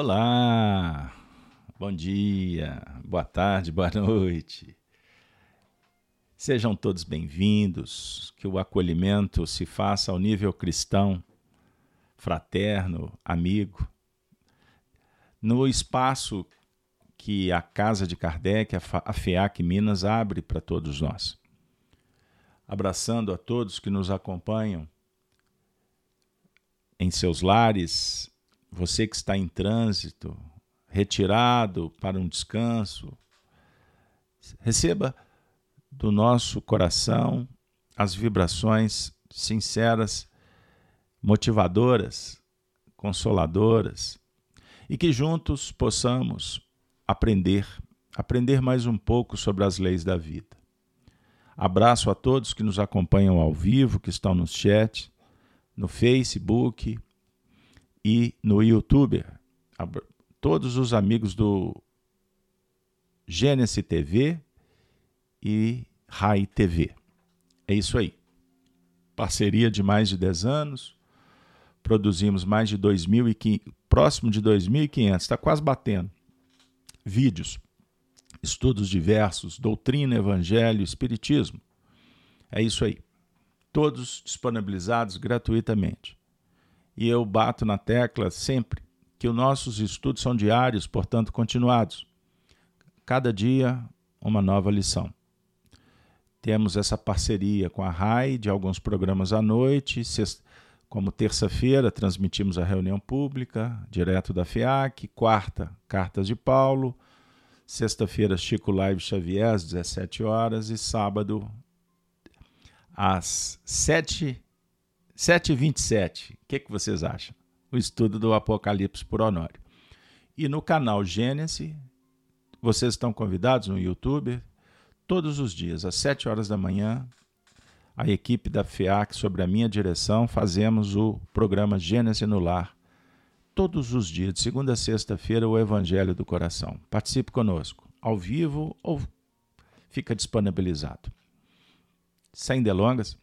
Olá, bom dia, boa tarde, boa noite. Sejam todos bem-vindos, que o acolhimento se faça ao nível cristão, fraterno, amigo. No espaço que a Casa de Kardec, a FEAC Minas, abre para todos nós. Abraçando a todos que nos acompanham em seus lares, você que está em trânsito, retirado para um descanso, receba do nosso coração as vibrações sinceras, motivadoras, consoladoras, e que juntos possamos aprender, aprender mais um pouco sobre as leis da vida. Abraço a todos que nos acompanham ao vivo, que estão no chat, no Facebook, e no YouTube. Todos os amigos do Gênesis TV e Rai TV. É isso aí. Parceria de mais de 10 anos. Produzimos mais de 2.500, próximo de 2.500, está quase batendo. Vídeos, estudos diversos, doutrina, evangelho, espiritismo. É isso aí. Todos disponibilizados gratuitamente e eu bato na tecla sempre que os nossos estudos são diários, portanto continuados. Cada dia uma nova lição. Temos essa parceria com a RAI de alguns programas à noite, como terça-feira transmitimos a reunião pública, direto da FEAC, quarta, Cartas de Paulo, sexta-feira, Chico Live Xavier, às 17 horas, e sábado, às 7 7,27. O que, que vocês acham? O estudo do Apocalipse por Honório. E no canal Gênesis, vocês estão convidados no YouTube, todos os dias, às 7 horas da manhã, a equipe da FEAC, sobre a minha direção, fazemos o programa Gênesis no Lar. Todos os dias, de segunda a sexta-feira, o Evangelho do Coração. Participe conosco, ao vivo ou fica disponibilizado. Sem delongas,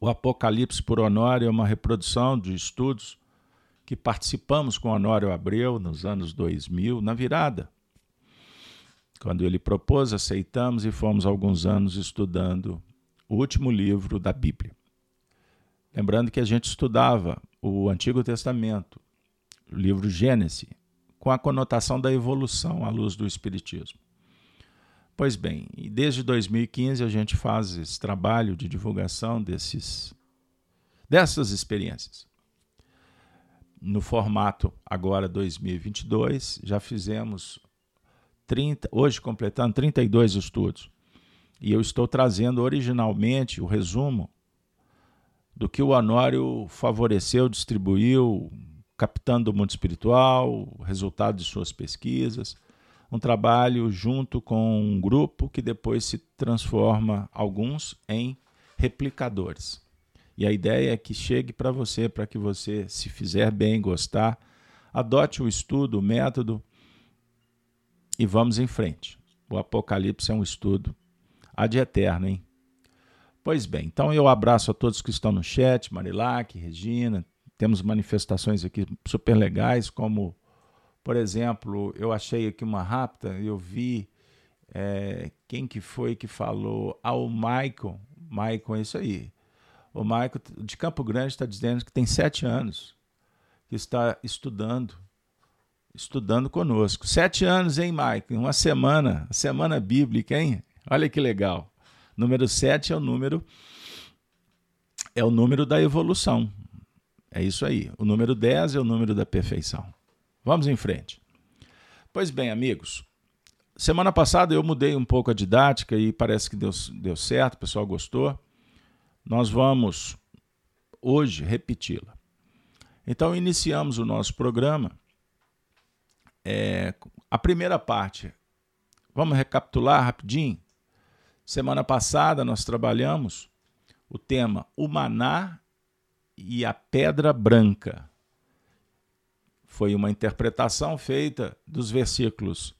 o Apocalipse por Honório é uma reprodução de estudos que participamos com Honório Abreu nos anos 2000, na virada. Quando ele propôs, aceitamos e fomos alguns anos estudando o último livro da Bíblia. Lembrando que a gente estudava o Antigo Testamento, o livro Gênesis, com a conotação da evolução à luz do Espiritismo. Pois bem, desde 2015 a gente faz esse trabalho de divulgação desses, dessas experiências. No formato agora 2022, já fizemos 30, hoje completando 32 estudos. E eu estou trazendo originalmente o resumo do que o Honório favoreceu, distribuiu, captando o mundo espiritual, resultado de suas pesquisas um trabalho junto com um grupo que depois se transforma alguns em replicadores. E a ideia é que chegue para você, para que você, se fizer bem, gostar, adote o estudo, o método e vamos em frente. O Apocalipse é um estudo ad eterno, hein? Pois bem, então eu abraço a todos que estão no chat, Marilac, Regina, temos manifestações aqui super legais, como por exemplo, eu achei aqui uma rápida, eu vi é, quem que foi que falou ao Michael, Michael é isso aí. O Michael de Campo Grande está dizendo que tem sete anos que está estudando, estudando conosco. Sete anos, hein, Michael? Uma semana, semana bíblica, hein? Olha que legal. Número sete é o número é o número da evolução. É isso aí. O número 10 é o número da perfeição. Vamos em frente. Pois bem, amigos, semana passada eu mudei um pouco a didática e parece que deu, deu certo, o pessoal gostou. Nós vamos hoje repeti-la. Então, iniciamos o nosso programa. É, a primeira parte, vamos recapitular rapidinho. Semana passada nós trabalhamos o tema O Maná e a Pedra Branca foi uma interpretação feita dos versículos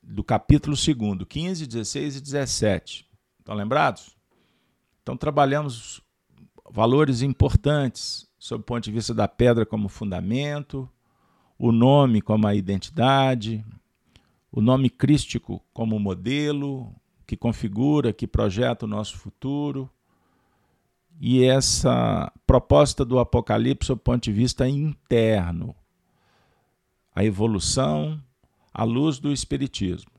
do capítulo 2, 15, 16 e 17. Estão lembrados? Então, trabalhamos valores importantes sob o ponto de vista da pedra como fundamento, o nome como a identidade, o nome crístico como modelo, que configura, que projeta o nosso futuro. E essa proposta do Apocalipse, do ponto de vista interno, a evolução à luz do Espiritismo,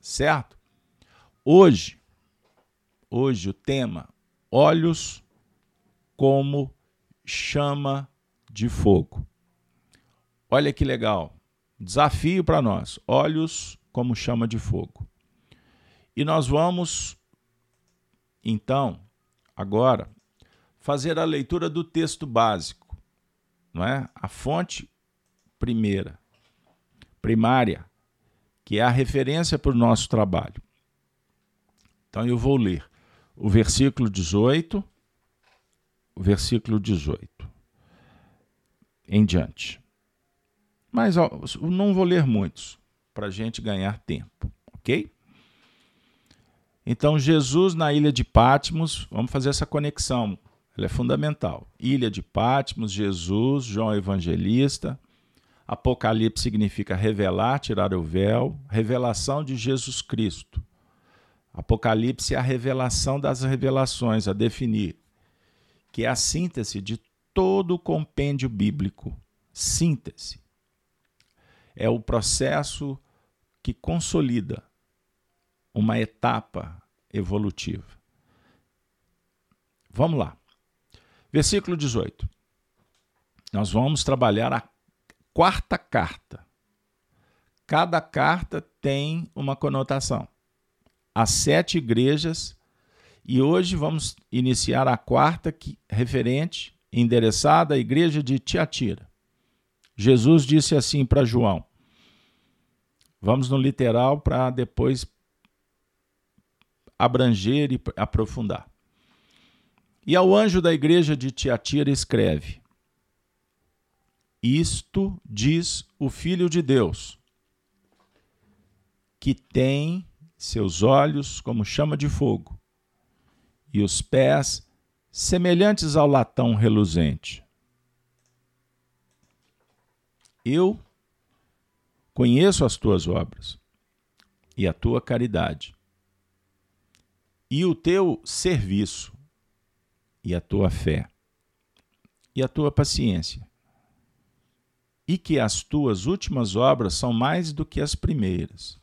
certo? Hoje, hoje o tema olhos como chama de fogo. Olha que legal. Desafio para nós. Olhos como chama de fogo. E nós vamos, então, agora, fazer a leitura do texto básico, não é? A fonte primeira, primária, que é a referência para o nosso trabalho. Então eu vou ler o versículo 18, o versículo 18 em diante. Mas ó, não vou ler muitos, para a gente ganhar tempo, ok? Então, Jesus na ilha de Patmos, vamos fazer essa conexão, ela é fundamental. Ilha de Patmos, Jesus, João Evangelista. Apocalipse significa revelar, tirar o véu, revelação de Jesus Cristo. Apocalipse é a revelação das revelações, a definir, que é a síntese de todo o compêndio bíblico. Síntese. É o processo que consolida uma etapa evolutiva. Vamos lá. Versículo 18. Nós vamos trabalhar a quarta carta. Cada carta tem uma conotação as sete igrejas e hoje vamos iniciar a quarta que, referente, endereçada à igreja de Tiatira. Jesus disse assim para João. Vamos no literal para depois abranger e aprofundar. E ao anjo da igreja de Tiatira escreve: Isto diz o Filho de Deus, que tem seus olhos como chama de fogo, e os pés semelhantes ao latão reluzente. Eu conheço as tuas obras e a tua caridade, e o teu serviço, e a tua fé, e a tua paciência, e que as tuas últimas obras são mais do que as primeiras.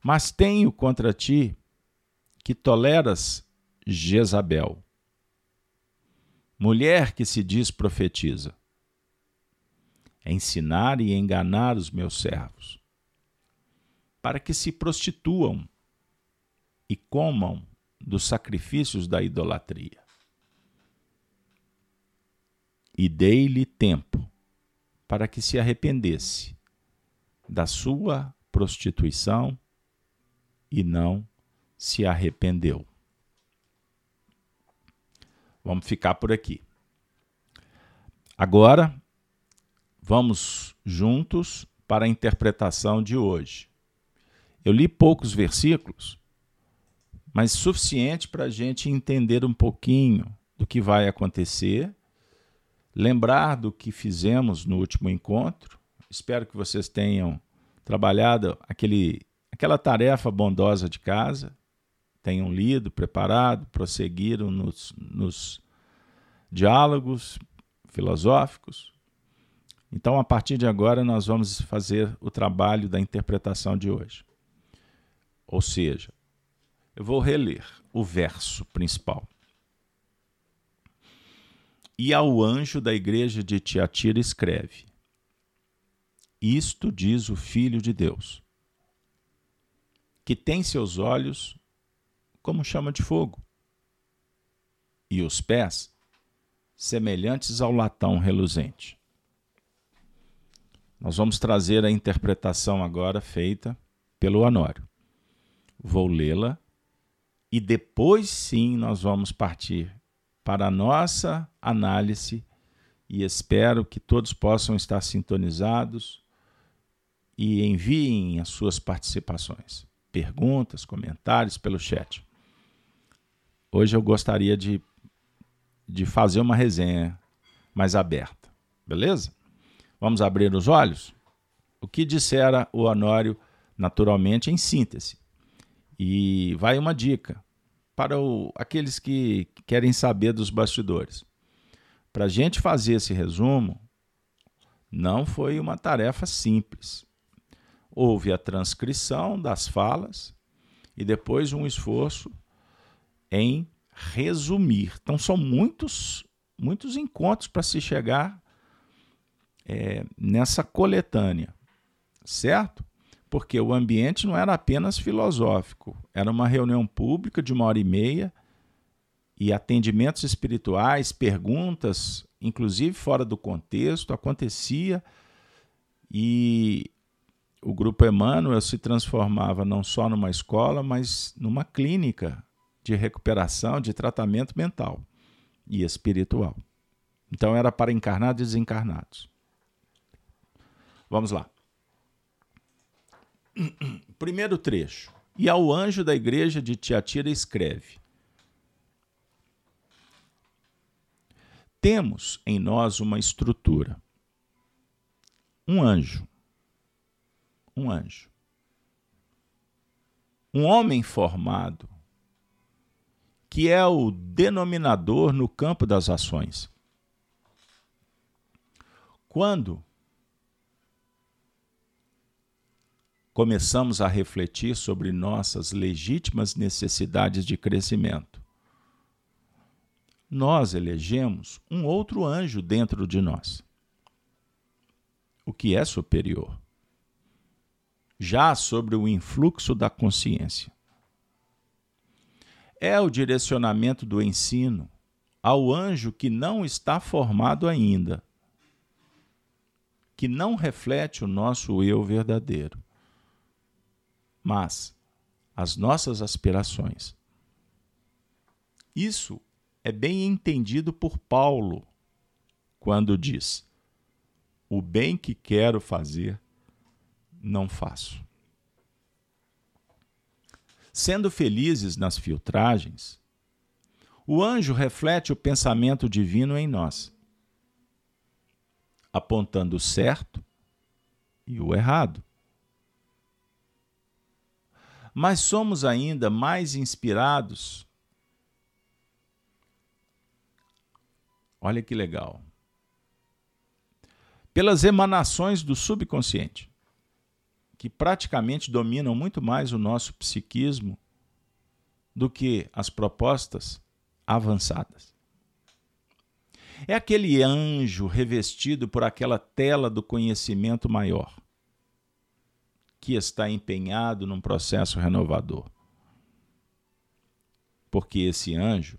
Mas tenho contra ti que toleras Jezabel, mulher que se diz profetiza, ensinar e enganar os meus servos, para que se prostituam e comam dos sacrifícios da idolatria. E dei-lhe tempo para que se arrependesse da sua prostituição e não se arrependeu. Vamos ficar por aqui. Agora, vamos juntos para a interpretação de hoje. Eu li poucos versículos, mas suficiente para a gente entender um pouquinho do que vai acontecer, lembrar do que fizemos no último encontro. Espero que vocês tenham trabalhado aquele aquela tarefa bondosa de casa, tenham lido, preparado, prosseguiram nos, nos diálogos filosóficos. Então, a partir de agora, nós vamos fazer o trabalho da interpretação de hoje. Ou seja, eu vou reler o verso principal. E ao anjo da igreja de Tiatira escreve: Isto diz o Filho de Deus que tem seus olhos como chama de fogo, e os pés semelhantes ao latão reluzente. Nós vamos trazer a interpretação agora feita pelo Honório. Vou lê-la e depois sim nós vamos partir para a nossa análise e espero que todos possam estar sintonizados e enviem as suas participações perguntas, comentários pelo chat. Hoje eu gostaria de, de fazer uma resenha mais aberta, beleza? Vamos abrir os olhos? O que dissera o Honório, naturalmente, em síntese. E vai uma dica para o, aqueles que querem saber dos bastidores. Para a gente fazer esse resumo, não foi uma tarefa simples. Houve a transcrição das falas e depois um esforço em resumir. Então são muitos, muitos encontros para se chegar é, nessa coletânea, certo? Porque o ambiente não era apenas filosófico, era uma reunião pública de uma hora e meia e atendimentos espirituais, perguntas, inclusive fora do contexto, acontecia e o grupo Emmanuel se transformava não só numa escola, mas numa clínica de recuperação, de tratamento mental e espiritual. Então era para encarnados e desencarnados. Vamos lá. Primeiro trecho. E ao anjo da igreja de Tiatira escreve: Temos em nós uma estrutura. Um anjo. Um anjo. Um homem formado que é o denominador no campo das ações. Quando começamos a refletir sobre nossas legítimas necessidades de crescimento, nós elegemos um outro anjo dentro de nós, o que é superior, já sobre o influxo da consciência. É o direcionamento do ensino ao anjo que não está formado ainda, que não reflete o nosso eu verdadeiro, mas as nossas aspirações. Isso é bem entendido por Paulo quando diz: O bem que quero fazer, não faço. Sendo felizes nas filtragens, o anjo reflete o pensamento divino em nós, apontando o certo e o errado. Mas somos ainda mais inspirados. Olha que legal. Pelas emanações do subconsciente que praticamente dominam muito mais o nosso psiquismo do que as propostas avançadas. É aquele anjo revestido por aquela tela do conhecimento maior, que está empenhado num processo renovador. Porque esse anjo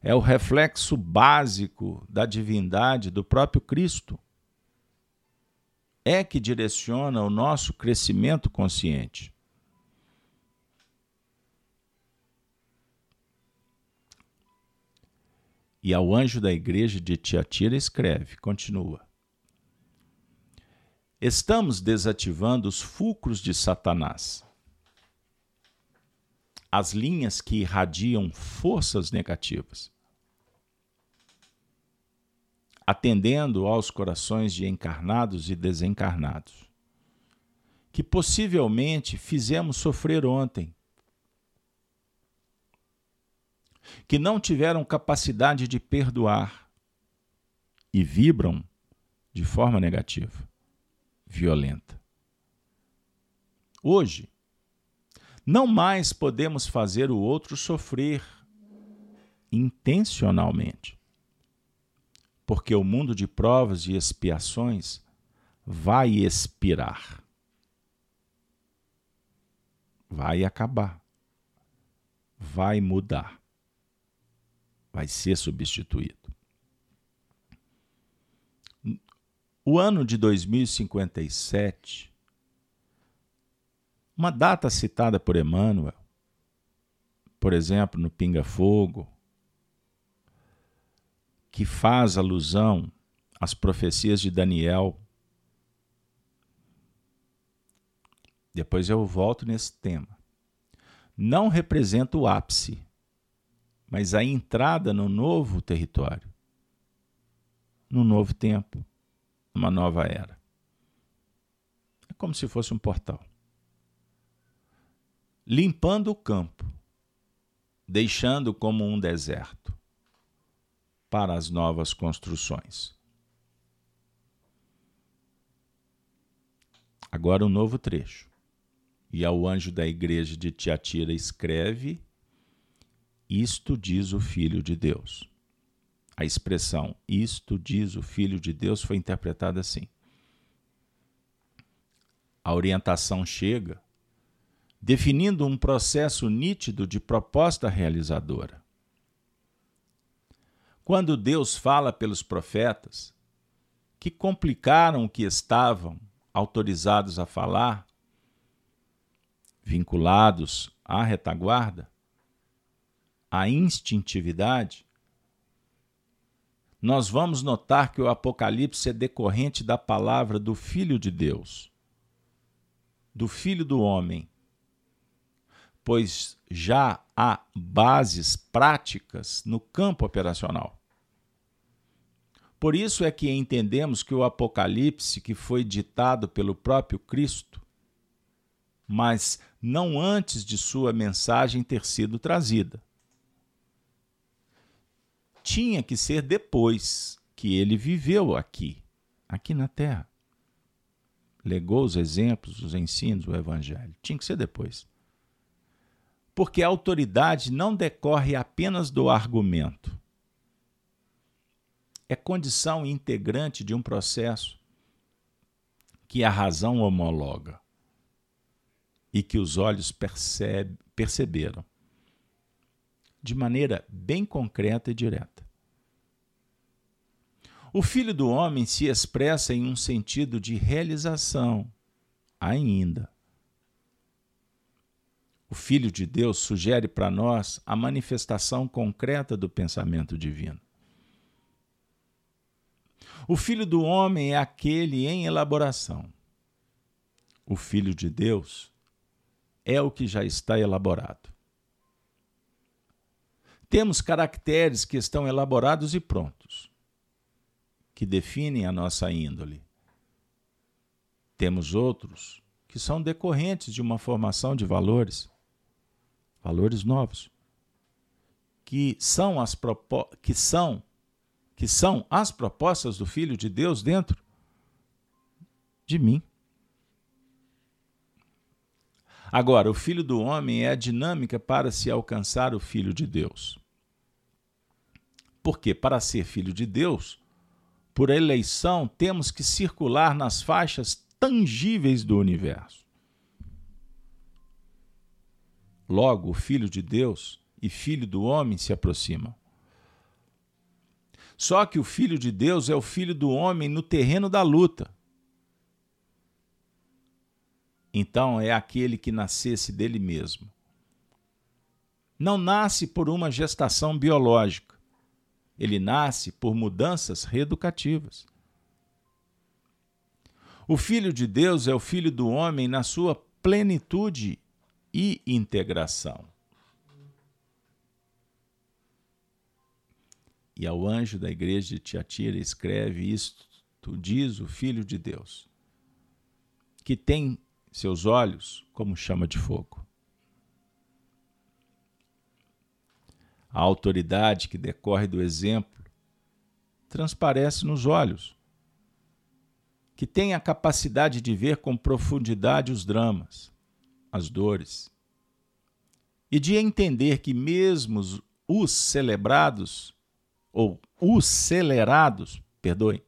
é o reflexo básico da divindade do próprio Cristo é que direciona o nosso crescimento consciente. E ao anjo da igreja de Tiatira escreve, continua: Estamos desativando os fulcros de Satanás, as linhas que irradiam forças negativas. Atendendo aos corações de encarnados e desencarnados, que possivelmente fizemos sofrer ontem, que não tiveram capacidade de perdoar. E vibram de forma negativa, violenta. Hoje, não mais podemos fazer o outro sofrer intencionalmente porque o mundo de provas e expiações vai expirar. Vai acabar. Vai mudar. Vai ser substituído. O ano de 2057, uma data citada por Emmanuel, por exemplo, no Pinga Fogo, que faz alusão às profecias de Daniel. Depois eu volto nesse tema. Não representa o ápice, mas a entrada no novo território, no novo tempo, numa nova era. É como se fosse um portal. Limpando o campo, deixando como um deserto para as novas construções. Agora um novo trecho. E ao anjo da igreja de Tiatira escreve: Isto diz o Filho de Deus. A expressão isto diz o Filho de Deus foi interpretada assim. A orientação chega definindo um processo nítido de proposta realizadora. Quando Deus fala pelos profetas, que complicaram o que estavam autorizados a falar, vinculados à retaguarda, à instintividade, nós vamos notar que o Apocalipse é decorrente da palavra do Filho de Deus, do Filho do Homem, pois já há bases práticas no campo operacional. Por isso é que entendemos que o Apocalipse, que foi ditado pelo próprio Cristo, mas não antes de sua mensagem ter sido trazida tinha que ser depois que ele viveu aqui, aqui na Terra. Legou os exemplos, os ensinos, o Evangelho. Tinha que ser depois. Porque a autoridade não decorre apenas do argumento. É condição integrante de um processo que a razão homologa e que os olhos percebe, perceberam de maneira bem concreta e direta. O Filho do Homem se expressa em um sentido de realização, ainda. O Filho de Deus sugere para nós a manifestação concreta do pensamento divino. O Filho do Homem é aquele em elaboração. O Filho de Deus é o que já está elaborado. Temos caracteres que estão elaborados e prontos, que definem a nossa índole. Temos outros que são decorrentes de uma formação de valores, valores novos, que são as que são que são as propostas do Filho de Deus dentro de mim. Agora, o Filho do Homem é a dinâmica para se alcançar o Filho de Deus. Porque para ser filho de Deus, por eleição, temos que circular nas faixas tangíveis do universo. Logo, o Filho de Deus e Filho do homem se aproximam. Só que o Filho de Deus é o Filho do homem no terreno da luta. Então é aquele que nascesse dele mesmo. Não nasce por uma gestação biológica ele nasce por mudanças reeducativas. O Filho de Deus é o Filho do homem na sua plenitude e integração. E ao anjo da igreja de Tiatira escreve isto, diz o Filho de Deus, que tem seus olhos como chama de fogo A autoridade que decorre do exemplo transparece nos olhos, que tem a capacidade de ver com profundidade os dramas, as dores, e de entender que mesmo os celebrados, ou os celerados, perdoem,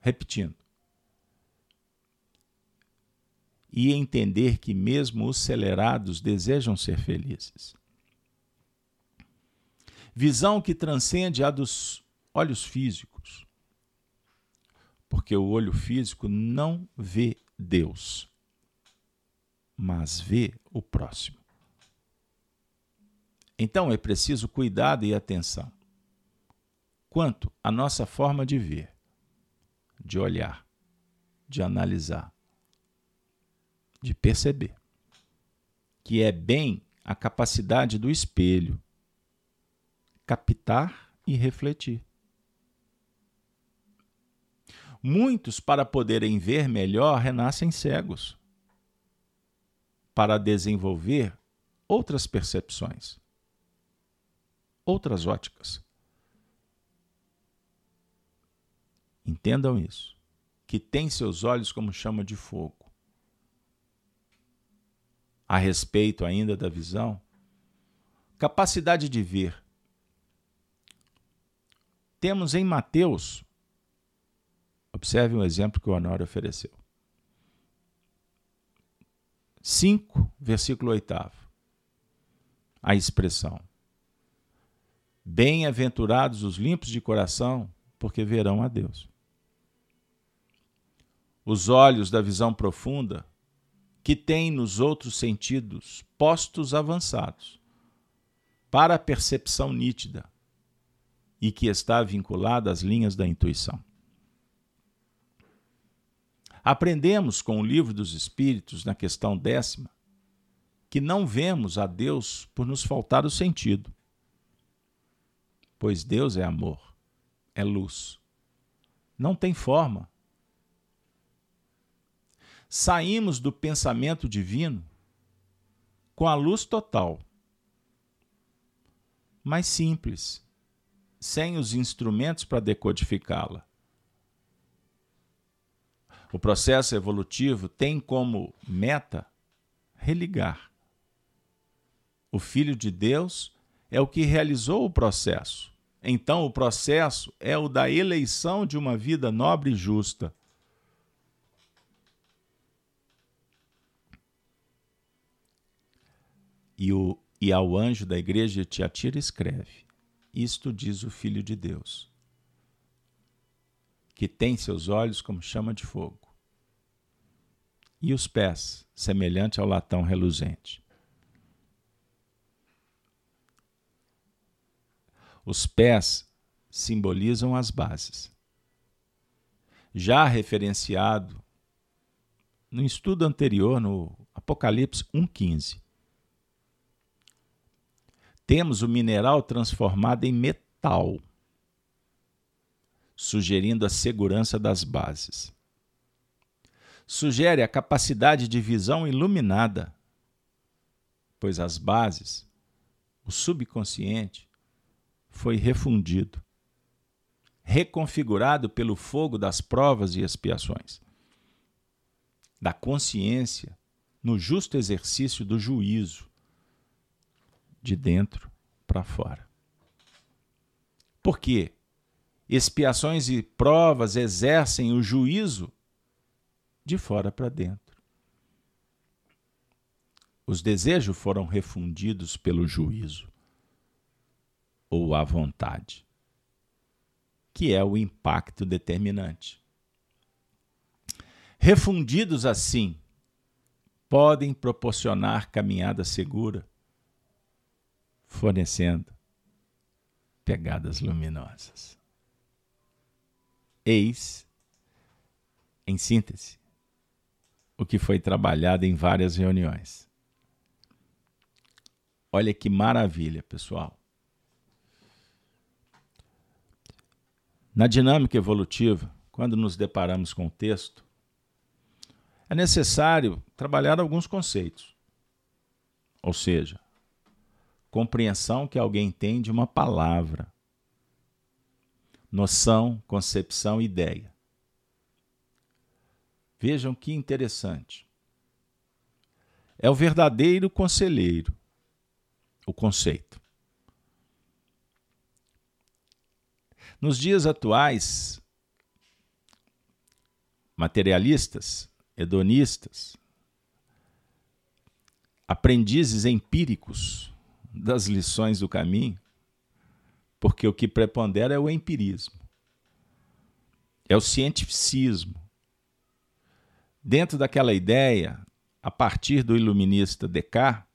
repetindo, e entender que mesmo os celerados desejam ser felizes. Visão que transcende a dos olhos físicos. Porque o olho físico não vê Deus, mas vê o próximo. Então é preciso cuidado e atenção quanto à nossa forma de ver, de olhar, de analisar, de perceber, que é bem a capacidade do espelho captar e refletir. Muitos, para poderem ver melhor, renascem cegos para desenvolver outras percepções, outras óticas. Entendam isso. Que tem seus olhos como chama de fogo. A respeito ainda da visão, capacidade de ver. Temos em Mateus, observe um exemplo que o Honório ofereceu. 5, versículo 8. A expressão: Bem-aventurados os limpos de coração, porque verão a Deus. Os olhos da visão profunda, que têm nos outros sentidos postos avançados, para a percepção nítida e que está vinculada às linhas da intuição. Aprendemos com o livro dos Espíritos, na questão décima, que não vemos a Deus por nos faltar o sentido pois Deus é amor, é luz. Não tem forma. Saímos do pensamento divino com a luz total, mas simples, sem os instrumentos para decodificá-la. O processo evolutivo tem como meta religar. O Filho de Deus é o que realizou o processo. Então, o processo é o da eleição de uma vida nobre e justa. E, o, e ao anjo da igreja de Tiatira escreve: Isto diz o Filho de Deus, que tem seus olhos como chama de fogo, e os pés semelhante ao latão reluzente. Os pés simbolizam as bases. Já referenciado no estudo anterior, no Apocalipse 1,15. Temos o mineral transformado em metal, sugerindo a segurança das bases. Sugere a capacidade de visão iluminada, pois as bases, o subconsciente, foi refundido, reconfigurado pelo fogo das provas e expiações, da consciência no justo exercício do juízo, de dentro para fora. Por quê? Expiações e provas exercem o juízo de fora para dentro. Os desejos foram refundidos pelo juízo ou à vontade, que é o impacto determinante. Refundidos assim, podem proporcionar caminhada segura, fornecendo pegadas luminosas. Eis, em síntese, o que foi trabalhado em várias reuniões. Olha que maravilha, pessoal. Na dinâmica evolutiva, quando nos deparamos com o texto, é necessário trabalhar alguns conceitos. Ou seja, compreensão que alguém tem de uma palavra, noção, concepção, ideia. Vejam que interessante. É o verdadeiro conselheiro, o conceito. Nos dias atuais, materialistas, hedonistas, aprendizes empíricos das lições do caminho, porque o que prepondera é o empirismo, é o cientificismo. Dentro daquela ideia, a partir do iluminista Descartes,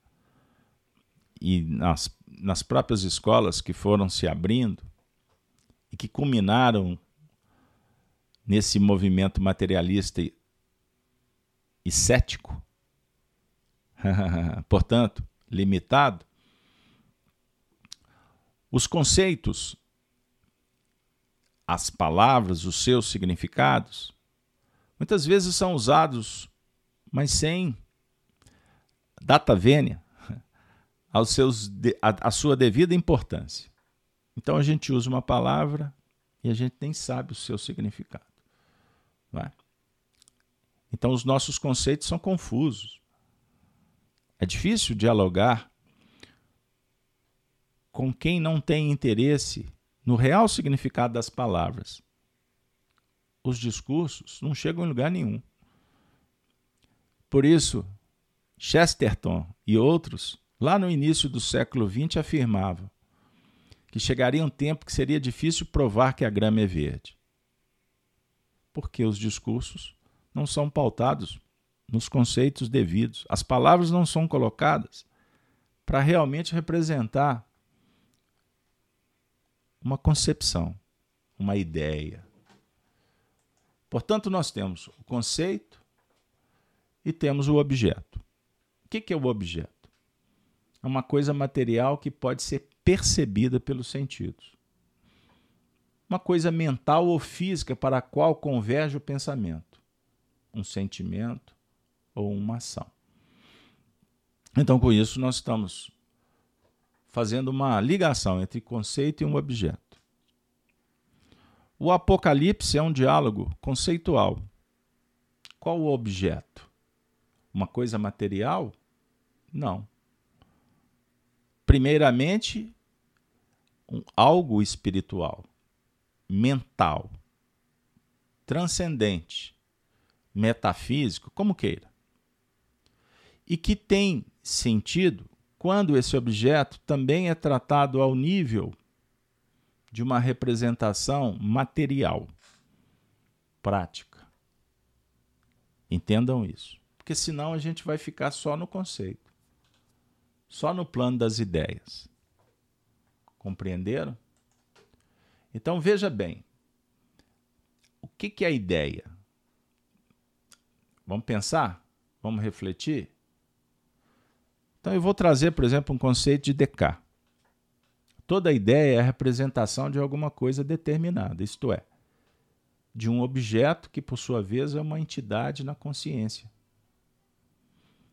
e nas, nas próprias escolas que foram se abrindo, e que culminaram nesse movimento materialista e, e cético, portanto, limitado, os conceitos as palavras, os seus significados, muitas vezes são usados, mas sem data vênia, aos seus, a, a sua devida importância. Então a gente usa uma palavra e a gente nem sabe o seu significado. É? Então os nossos conceitos são confusos. É difícil dialogar com quem não tem interesse no real significado das palavras. Os discursos não chegam em lugar nenhum. Por isso, Chesterton e outros, lá no início do século XX, afirmavam que chegaria um tempo que seria difícil provar que a grama é verde. Porque os discursos não são pautados nos conceitos devidos. As palavras não são colocadas para realmente representar uma concepção, uma ideia. Portanto, nós temos o conceito e temos o objeto. O que é o objeto? É uma coisa material que pode ser percebida pelos sentidos. Uma coisa mental ou física para a qual converge o pensamento, um sentimento ou uma ação. Então, com isso, nós estamos fazendo uma ligação entre conceito e um objeto. O Apocalipse é um diálogo conceitual. Qual o objeto? Uma coisa material? Não. Primeiramente, um, algo espiritual, mental, transcendente, metafísico, como queira. E que tem sentido quando esse objeto também é tratado ao nível de uma representação material, prática. Entendam isso. Porque senão a gente vai ficar só no conceito, só no plano das ideias. Compreenderam? Então veja bem. O que, que é a ideia? Vamos pensar? Vamos refletir? Então eu vou trazer, por exemplo, um conceito de Descartes. Toda ideia é a representação de alguma coisa determinada, isto é, de um objeto que, por sua vez, é uma entidade na consciência.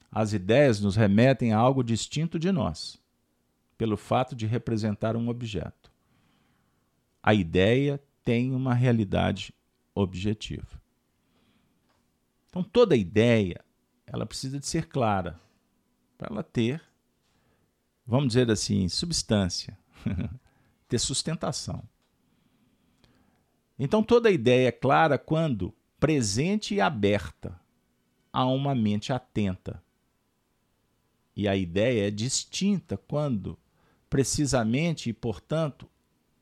As ideias nos remetem a algo distinto de nós, pelo fato de representar um objeto. A ideia tem uma realidade objetiva. Então, toda ideia ela precisa de ser clara para ela ter, vamos dizer assim, substância, ter sustentação. Então toda ideia é clara quando presente e aberta a uma mente atenta. E a ideia é distinta quando precisamente e, portanto,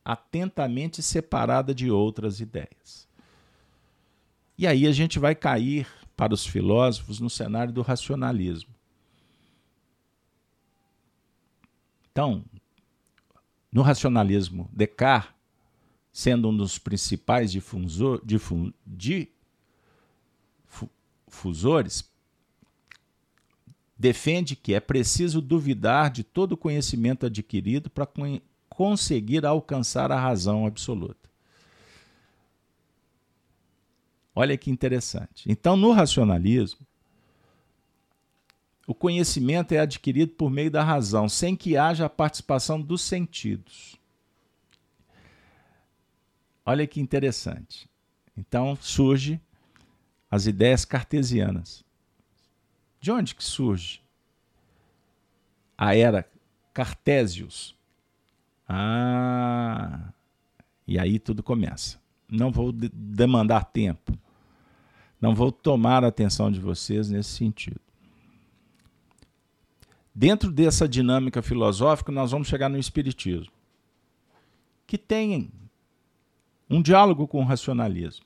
atentamente separada de outras ideias. E aí a gente vai cair para os filósofos no cenário do racionalismo. Então, no racionalismo, Descartes, sendo um dos principais difusor, difun, difusores, defende que é preciso duvidar de todo conhecimento adquirido para conseguir alcançar a razão absoluta. Olha que interessante. Então, no racionalismo, o conhecimento é adquirido por meio da razão, sem que haja a participação dos sentidos. Olha que interessante. Então surge as ideias cartesianas. De onde que surge a era Cartésios? Ah, e aí tudo começa. Não vou demandar tempo. Não vou tomar a atenção de vocês nesse sentido. Dentro dessa dinâmica filosófica, nós vamos chegar no Espiritismo, que tem um diálogo com o racionalismo.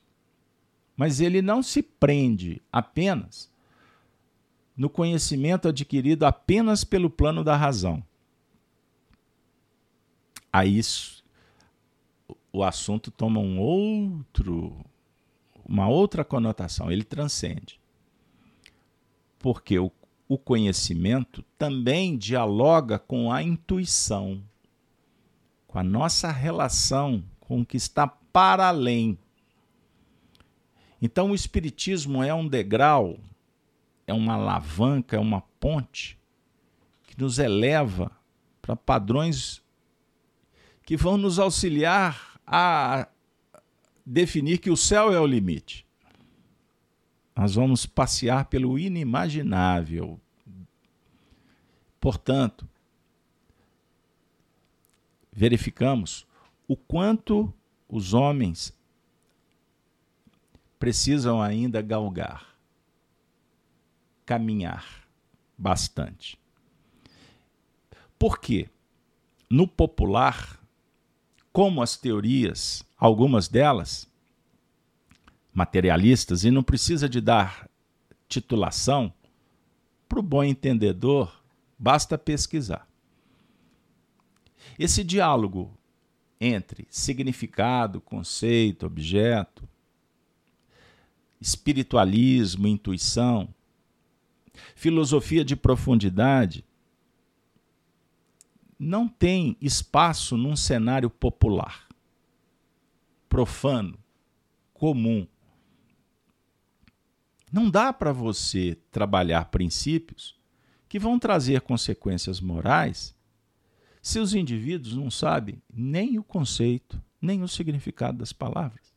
Mas ele não se prende apenas no conhecimento adquirido apenas pelo plano da razão. Aí o assunto toma um outro, uma outra conotação, ele transcende. Porque o o conhecimento também dialoga com a intuição, com a nossa relação com o que está para além. Então, o Espiritismo é um degrau, é uma alavanca, é uma ponte que nos eleva para padrões que vão nos auxiliar a definir que o céu é o limite. Nós vamos passear pelo inimaginável. Portanto, verificamos o quanto os homens precisam ainda galgar, caminhar bastante. Por quê? No popular, como as teorias, algumas delas materialistas, e não precisa de dar titulação, para o bom entendedor, basta pesquisar. Esse diálogo entre significado, conceito, objeto, espiritualismo, intuição, filosofia de profundidade, não tem espaço num cenário popular, profano, comum. Não dá para você trabalhar princípios que vão trazer consequências morais se os indivíduos não sabem nem o conceito, nem o significado das palavras.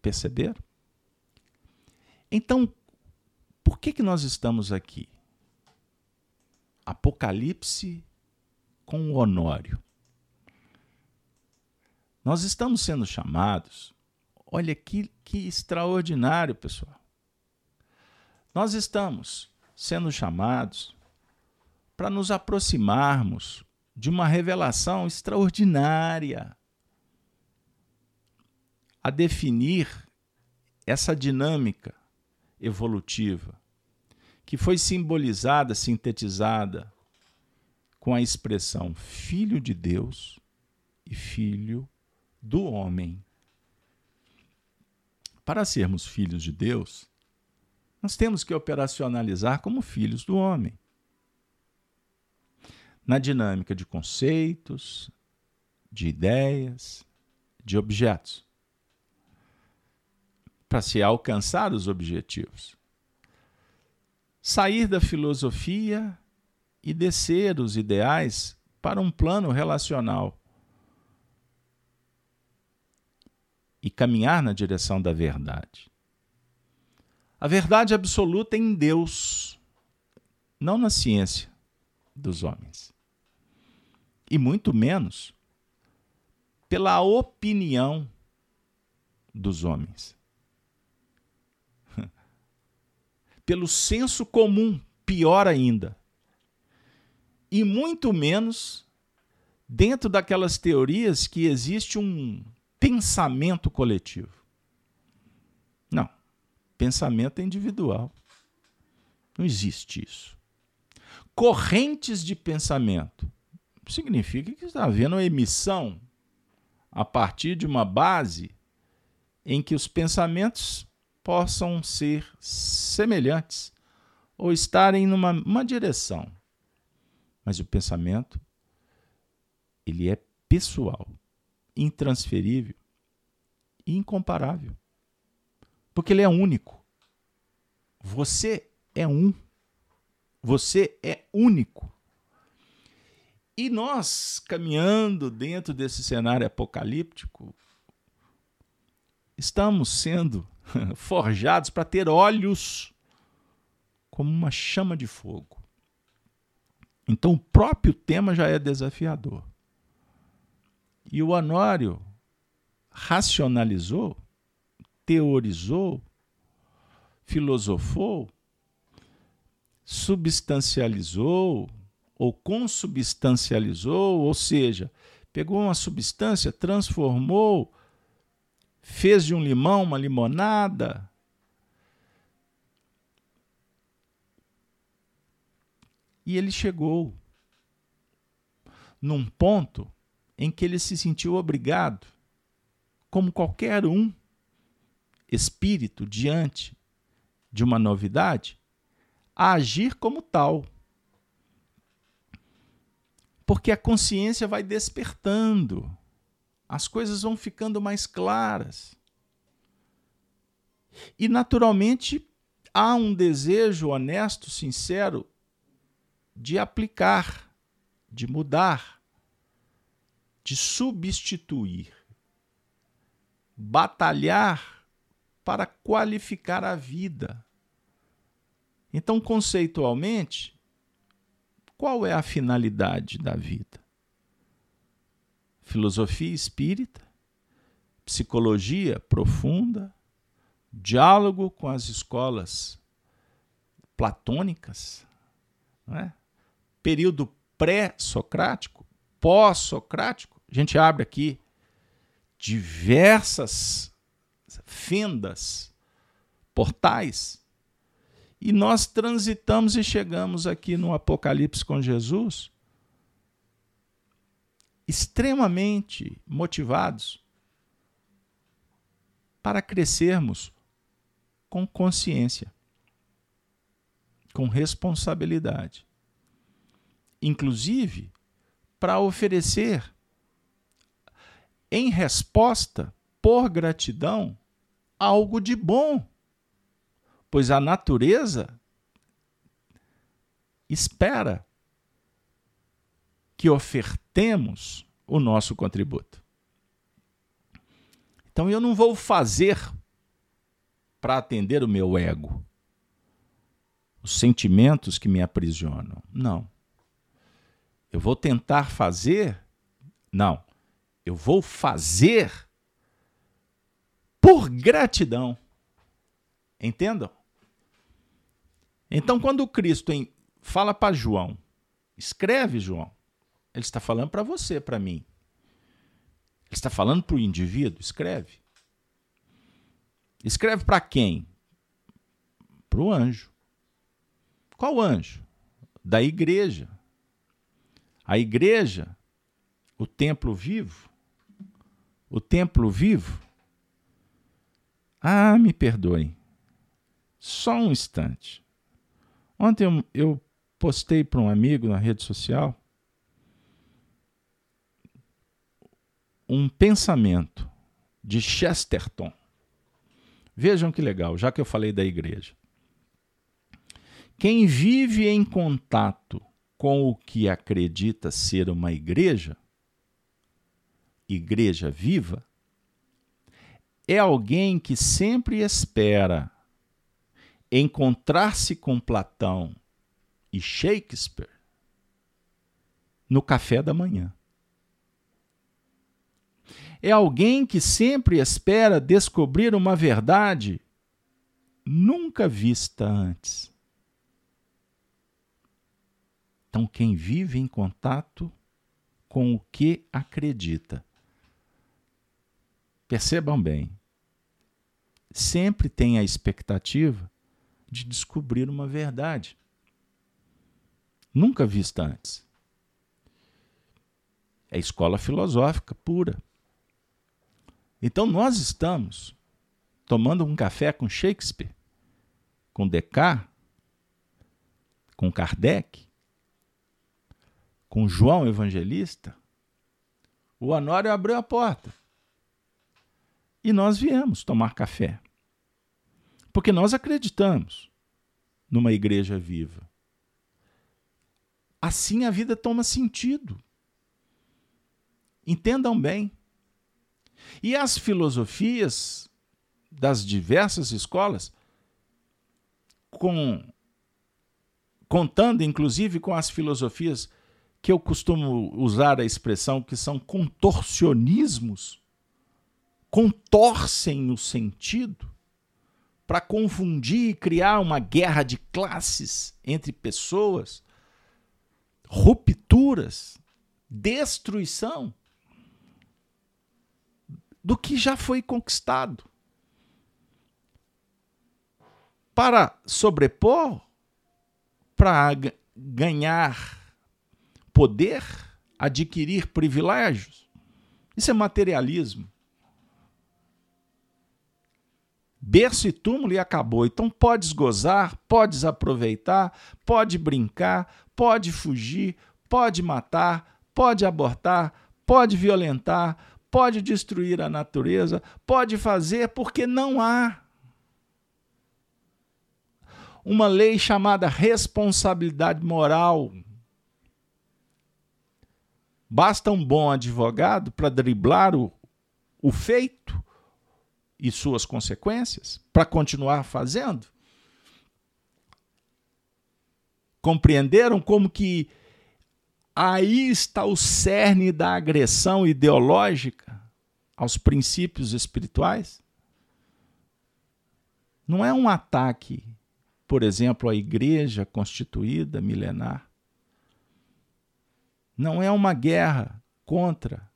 Perceberam? Então, por que, que nós estamos aqui? Apocalipse com o Honório. Nós estamos sendo chamados, olha que, que extraordinário, pessoal. Nós estamos sendo chamados para nos aproximarmos de uma revelação extraordinária a definir essa dinâmica evolutiva que foi simbolizada, sintetizada com a expressão filho de Deus e filho do homem. Para sermos filhos de Deus, nós temos que operacionalizar como filhos do homem. Na dinâmica de conceitos, de ideias, de objetos para se alcançar os objetivos. Sair da filosofia e descer os ideais para um plano relacional. E caminhar na direção da verdade. A verdade absoluta é em Deus, não na ciência dos homens. E muito menos pela opinião dos homens. pelo senso comum, pior ainda. E muito menos dentro daquelas teorias que existe um pensamento coletivo. Não. Pensamento é individual. Não existe isso. Correntes de pensamento significa que está havendo uma emissão a partir de uma base em que os pensamentos possam ser semelhantes ou estarem numa uma direção. Mas o pensamento ele é pessoal, intransferível e incomparável. Porque ele é único. Você é um. Você é único. E nós, caminhando dentro desse cenário apocalíptico, estamos sendo forjados para ter olhos como uma chama de fogo. Então o próprio tema já é desafiador. E o Honório racionalizou, teorizou, filosofou, substancializou ou consubstancializou, ou seja, pegou uma substância, transformou fez de um limão uma limonada. E ele chegou num ponto em que ele se sentiu obrigado, como qualquer um espírito diante de uma novidade, a agir como tal. Porque a consciência vai despertando as coisas vão ficando mais claras. E, naturalmente, há um desejo honesto, sincero, de aplicar, de mudar, de substituir, batalhar para qualificar a vida. Então, conceitualmente, qual é a finalidade da vida? Filosofia espírita, psicologia profunda, diálogo com as escolas platônicas, é? período pré-socrático, pós-socrático. A gente abre aqui diversas fendas, portais, e nós transitamos e chegamos aqui no Apocalipse com Jesus extremamente motivados para crescermos com consciência, com responsabilidade. Inclusive, para oferecer, em resposta, por gratidão, algo de bom. Pois a natureza espera que ofertemos o nosso contributo. Então eu não vou fazer para atender o meu ego, os sentimentos que me aprisionam. Não. Eu vou tentar fazer. Não. Eu vou fazer por gratidão. Entendam? Então, quando Cristo em, fala para João, escreve, João, ele está falando para você, para mim. Ele está falando para o indivíduo, escreve. Escreve para quem? Para o anjo. Qual anjo? Da igreja. A igreja, o templo vivo. O templo vivo. Ah, me perdoem. Só um instante. Ontem eu, eu postei para um amigo na rede social um pensamento de Chesterton. Vejam que legal, já que eu falei da igreja. Quem vive em contato com o que acredita ser uma igreja, igreja viva, é alguém que sempre espera encontrar-se com Platão e Shakespeare no café da manhã é alguém que sempre espera descobrir uma verdade nunca vista antes. Então, quem vive em contato com o que acredita, percebam bem, sempre tem a expectativa de descobrir uma verdade nunca vista antes. É escola filosófica pura. Então nós estamos tomando um café com Shakespeare, com Descartes, com Kardec, com João Evangelista. O Honório abriu a porta. E nós viemos tomar café. Porque nós acreditamos numa igreja viva. Assim a vida toma sentido. Entendam bem. E as filosofias das diversas escolas, com, contando inclusive com as filosofias que eu costumo usar a expressão que são contorcionismos, contorcem o sentido para confundir e criar uma guerra de classes entre pessoas, rupturas, destruição do que já foi conquistado. Para sobrepor, para ganhar poder, adquirir privilégios. Isso é materialismo. Berço e túmulo e acabou. Então podes gozar, podes aproveitar, pode brincar, pode fugir, pode matar, pode abortar, pode violentar, pode destruir a natureza, pode fazer porque não há uma lei chamada responsabilidade moral. Basta um bom advogado para driblar o, o feito e suas consequências, para continuar fazendo? Compreenderam como que aí está o cerne da agressão ideológica aos princípios espirituais? Não é um ataque por exemplo, a igreja constituída milenar. Não é uma guerra contra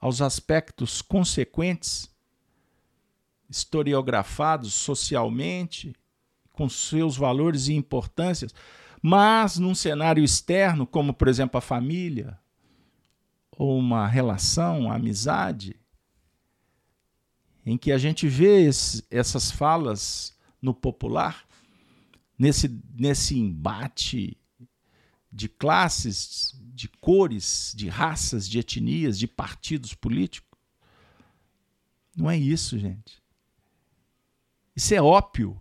aos aspectos consequentes, historiografados socialmente, com seus valores e importâncias, mas num cenário externo, como por exemplo a família, ou uma relação, uma amizade, em que a gente vê esse, essas falas no popular, nesse, nesse embate de classes, de cores, de raças, de etnias, de partidos políticos. Não é isso, gente. Isso é ópio.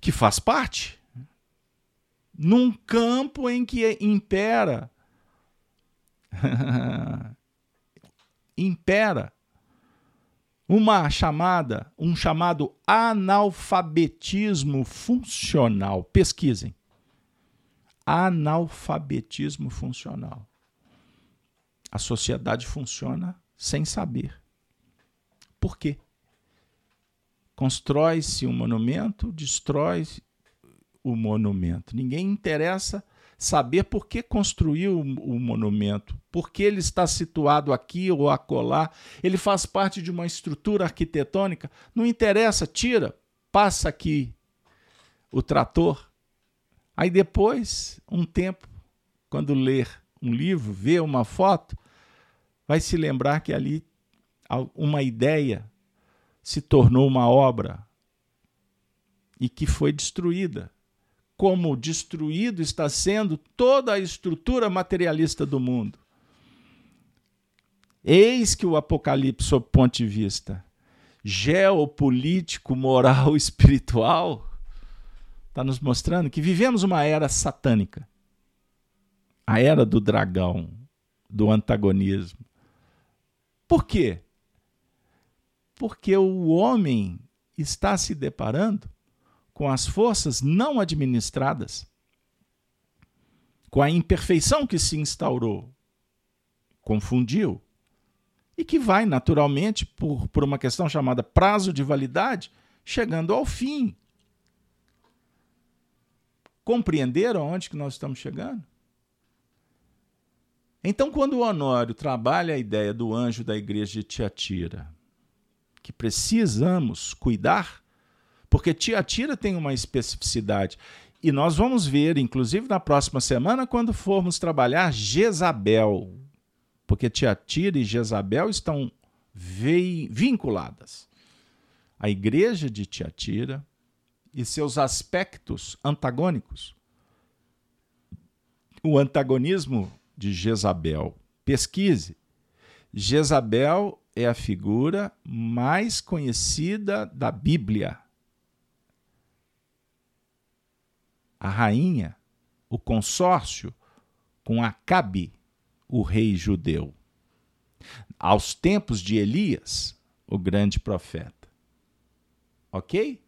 Que faz parte. Num campo em que impera. impera uma chamada, um chamado analfabetismo funcional. Pesquisem. Analfabetismo funcional. A sociedade funciona sem saber. Por quê? Constrói-se um monumento, destrói o monumento. Ninguém interessa saber por que construiu o monumento, por que ele está situado aqui ou acolá, ele faz parte de uma estrutura arquitetônica, não interessa, tira, passa aqui o trator. Aí depois, um tempo, quando ler um livro, ver uma foto, vai se lembrar que ali uma ideia se tornou uma obra e que foi destruída como destruído está sendo toda a estrutura materialista do mundo. Eis que o Apocalipse, sob ponto de vista geopolítico, moral, espiritual, está nos mostrando que vivemos uma era satânica a era do dragão, do antagonismo. Por quê? Porque o homem está se deparando com as forças não administradas, com a imperfeição que se instaurou, confundiu, e que vai naturalmente, por, por uma questão chamada prazo de validade, chegando ao fim. Compreenderam aonde que nós estamos chegando? Então, quando o Honório trabalha a ideia do anjo da igreja de Tiatira, que precisamos cuidar porque Tiatira tem uma especificidade. E nós vamos ver, inclusive na próxima semana, quando formos trabalhar Jezabel. Porque Tiatira e Jezabel estão vinculadas. A igreja de Tiatira e seus aspectos antagônicos. O antagonismo de Jezabel. Pesquise. Jezabel é a figura mais conhecida da Bíblia. a rainha, o consórcio com Acabe, o rei judeu. Aos tempos de Elias, o grande profeta. Ok?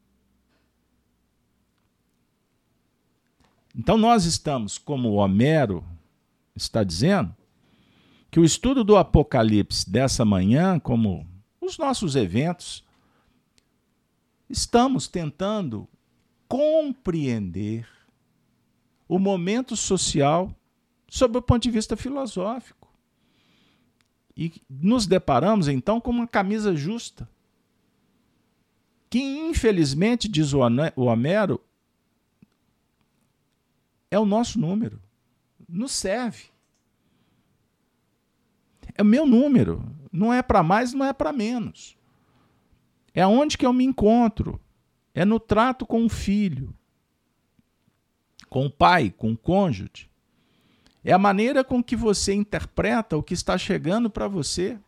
Então nós estamos, como Homero está dizendo, que o estudo do Apocalipse dessa manhã, como os nossos eventos, estamos tentando compreender o momento social sob o ponto de vista filosófico. E nos deparamos então com uma camisa justa, que infelizmente, diz o Homero, é o nosso número, nos serve. É o meu número, não é para mais, não é para menos. É onde que eu me encontro, é no trato com o filho, com o pai, com o cônjuge. É a maneira com que você interpreta o que está chegando para você.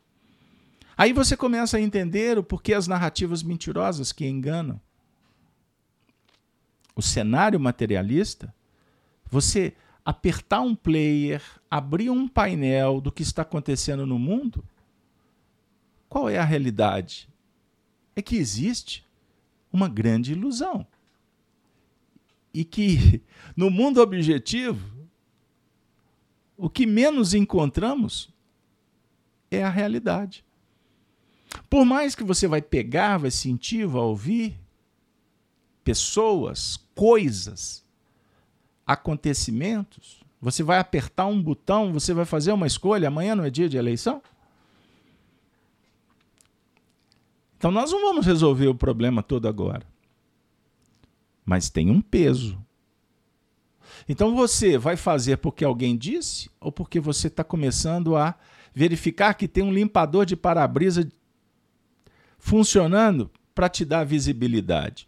Aí você começa a entender o porquê as narrativas mentirosas que enganam. O cenário materialista, você apertar um player, abrir um painel do que está acontecendo no mundo, qual é a realidade? É que existe uma grande ilusão. E que no mundo objetivo, o que menos encontramos é a realidade. Por mais que você vai pegar, vai sentir, vai ouvir pessoas, coisas, acontecimentos, você vai apertar um botão, você vai fazer uma escolha, amanhã não é dia de eleição? Então nós não vamos resolver o problema todo agora. Mas tem um peso. Então você vai fazer porque alguém disse ou porque você está começando a verificar que tem um limpador de para-brisa funcionando para te dar visibilidade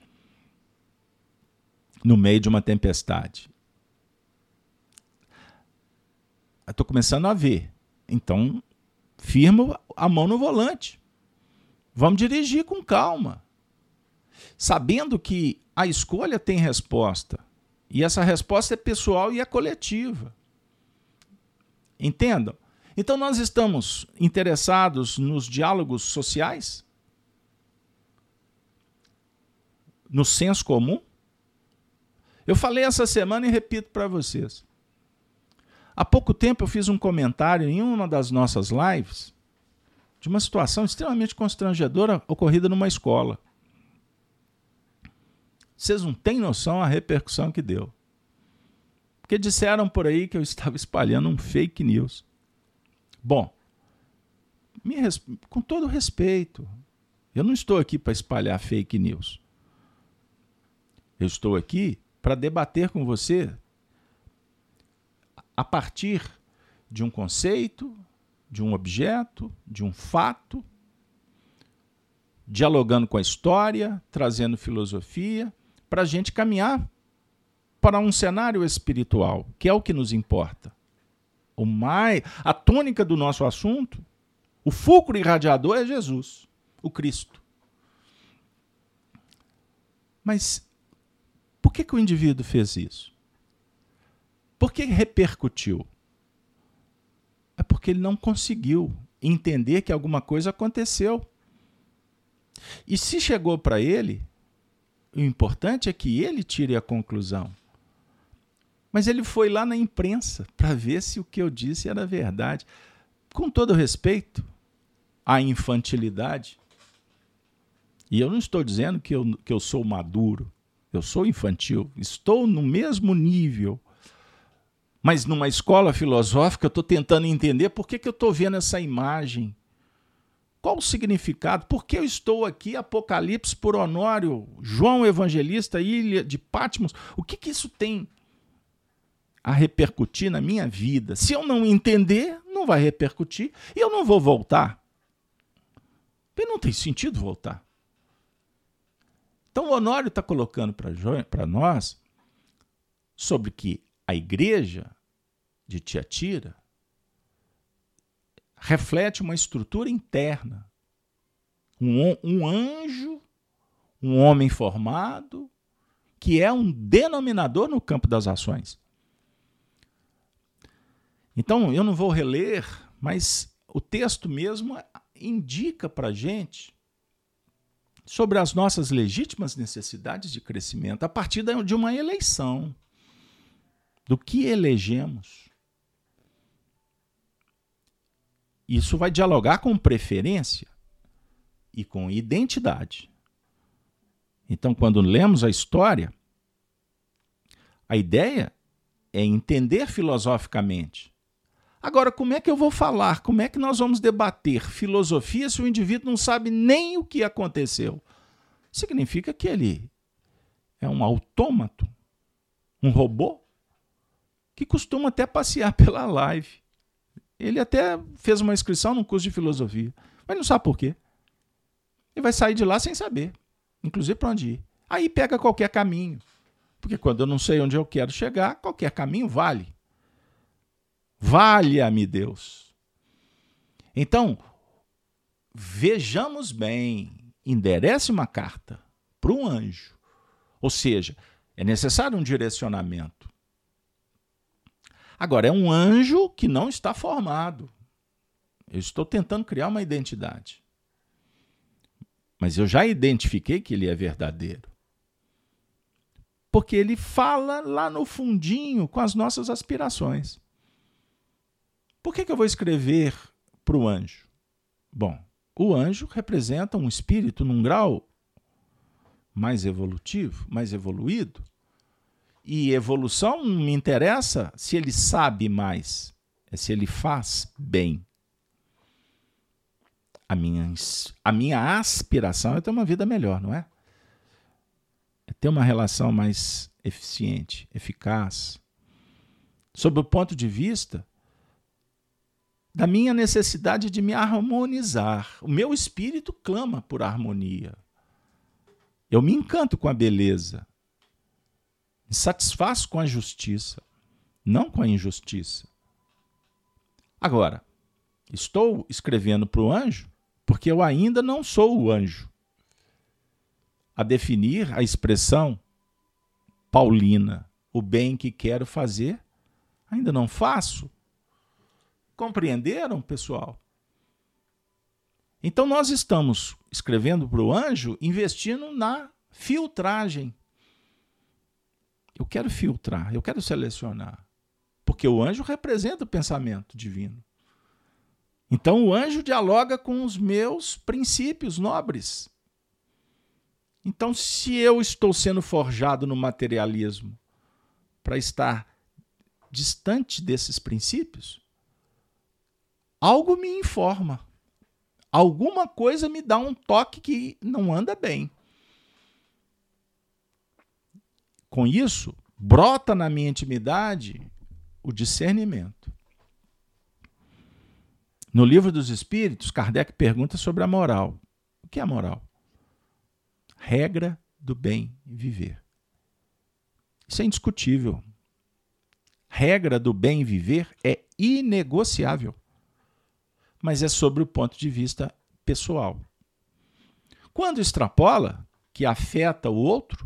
no meio de uma tempestade. Estou começando a ver. Então, firma a mão no volante. Vamos dirigir com calma, sabendo que a escolha tem resposta. E essa resposta é pessoal e é coletiva. Entendam? Então nós estamos interessados nos diálogos sociais? No senso comum? Eu falei essa semana e repito para vocês. Há pouco tempo eu fiz um comentário em uma das nossas lives de uma situação extremamente constrangedora ocorrida numa escola. Vocês não têm noção a repercussão que deu. Porque disseram por aí que eu estava espalhando um fake news. Bom, res... com todo respeito, eu não estou aqui para espalhar fake news. Eu estou aqui para debater com você a partir de um conceito, de um objeto, de um fato, dialogando com a história, trazendo filosofia, para a gente caminhar para um cenário espiritual, que é o que nos importa. O mais, a tônica do nosso assunto, o fulcro irradiador é Jesus, o Cristo. Mas por que, que o indivíduo fez isso? Por que repercutiu? É porque ele não conseguiu entender que alguma coisa aconteceu. E se chegou para ele, o importante é que ele tire a conclusão. Mas ele foi lá na imprensa para ver se o que eu disse era verdade. Com todo respeito à infantilidade, e eu não estou dizendo que eu, que eu sou maduro, eu sou infantil, estou no mesmo nível mas numa escola filosófica eu estou tentando entender por que, que eu estou vendo essa imagem. Qual o significado? Por que eu estou aqui, Apocalipse por Honório, João Evangelista, Ilha de Patmos? O que, que isso tem a repercutir na minha vida? Se eu não entender, não vai repercutir e eu não vou voltar. Porque não tem sentido voltar. Então o Honório está colocando para nós sobre que a igreja de Tiatira reflete uma estrutura interna. Um, um anjo, um homem formado, que é um denominador no campo das ações. Então, eu não vou reler, mas o texto mesmo indica para gente sobre as nossas legítimas necessidades de crescimento a partir de uma eleição do que elegemos. Isso vai dialogar com preferência e com identidade. Então, quando lemos a história, a ideia é entender filosoficamente. Agora, como é que eu vou falar? Como é que nós vamos debater filosofia se o indivíduo não sabe nem o que aconteceu? Significa que ele é um autômato, um robô que costuma até passear pela live. Ele até fez uma inscrição num curso de filosofia, mas não sabe por quê. Ele vai sair de lá sem saber, inclusive para onde ir. Aí pega qualquer caminho, porque quando eu não sei onde eu quero chegar, qualquer caminho vale. Valha-me Deus. Então, vejamos bem, enderece uma carta para um anjo. Ou seja, é necessário um direcionamento. Agora, é um anjo que não está formado. Eu estou tentando criar uma identidade. Mas eu já identifiquei que ele é verdadeiro. Porque ele fala lá no fundinho com as nossas aspirações. Por que, que eu vou escrever para o anjo? Bom, o anjo representa um espírito num grau mais evolutivo, mais evoluído. E evolução não me interessa se ele sabe mais, é se ele faz bem. A minha, a minha aspiração é ter uma vida melhor, não é? É ter uma relação mais eficiente, eficaz. Sob o ponto de vista da minha necessidade de me harmonizar. O meu espírito clama por harmonia. Eu me encanto com a beleza. Me satisfaço com a justiça, não com a injustiça. Agora, estou escrevendo para o anjo porque eu ainda não sou o anjo. A definir a expressão paulina, o bem que quero fazer, ainda não faço. Compreenderam, pessoal? Então nós estamos escrevendo para o anjo, investindo na filtragem. Eu quero filtrar, eu quero selecionar. Porque o anjo representa o pensamento divino. Então o anjo dialoga com os meus princípios nobres. Então, se eu estou sendo forjado no materialismo para estar distante desses princípios, algo me informa. Alguma coisa me dá um toque que não anda bem. Com isso, brota na minha intimidade o discernimento. No livro dos Espíritos, Kardec pergunta sobre a moral. O que é moral? Regra do bem viver. Isso é indiscutível. Regra do bem viver é inegociável mas é sobre o ponto de vista pessoal. Quando extrapola, que afeta o outro,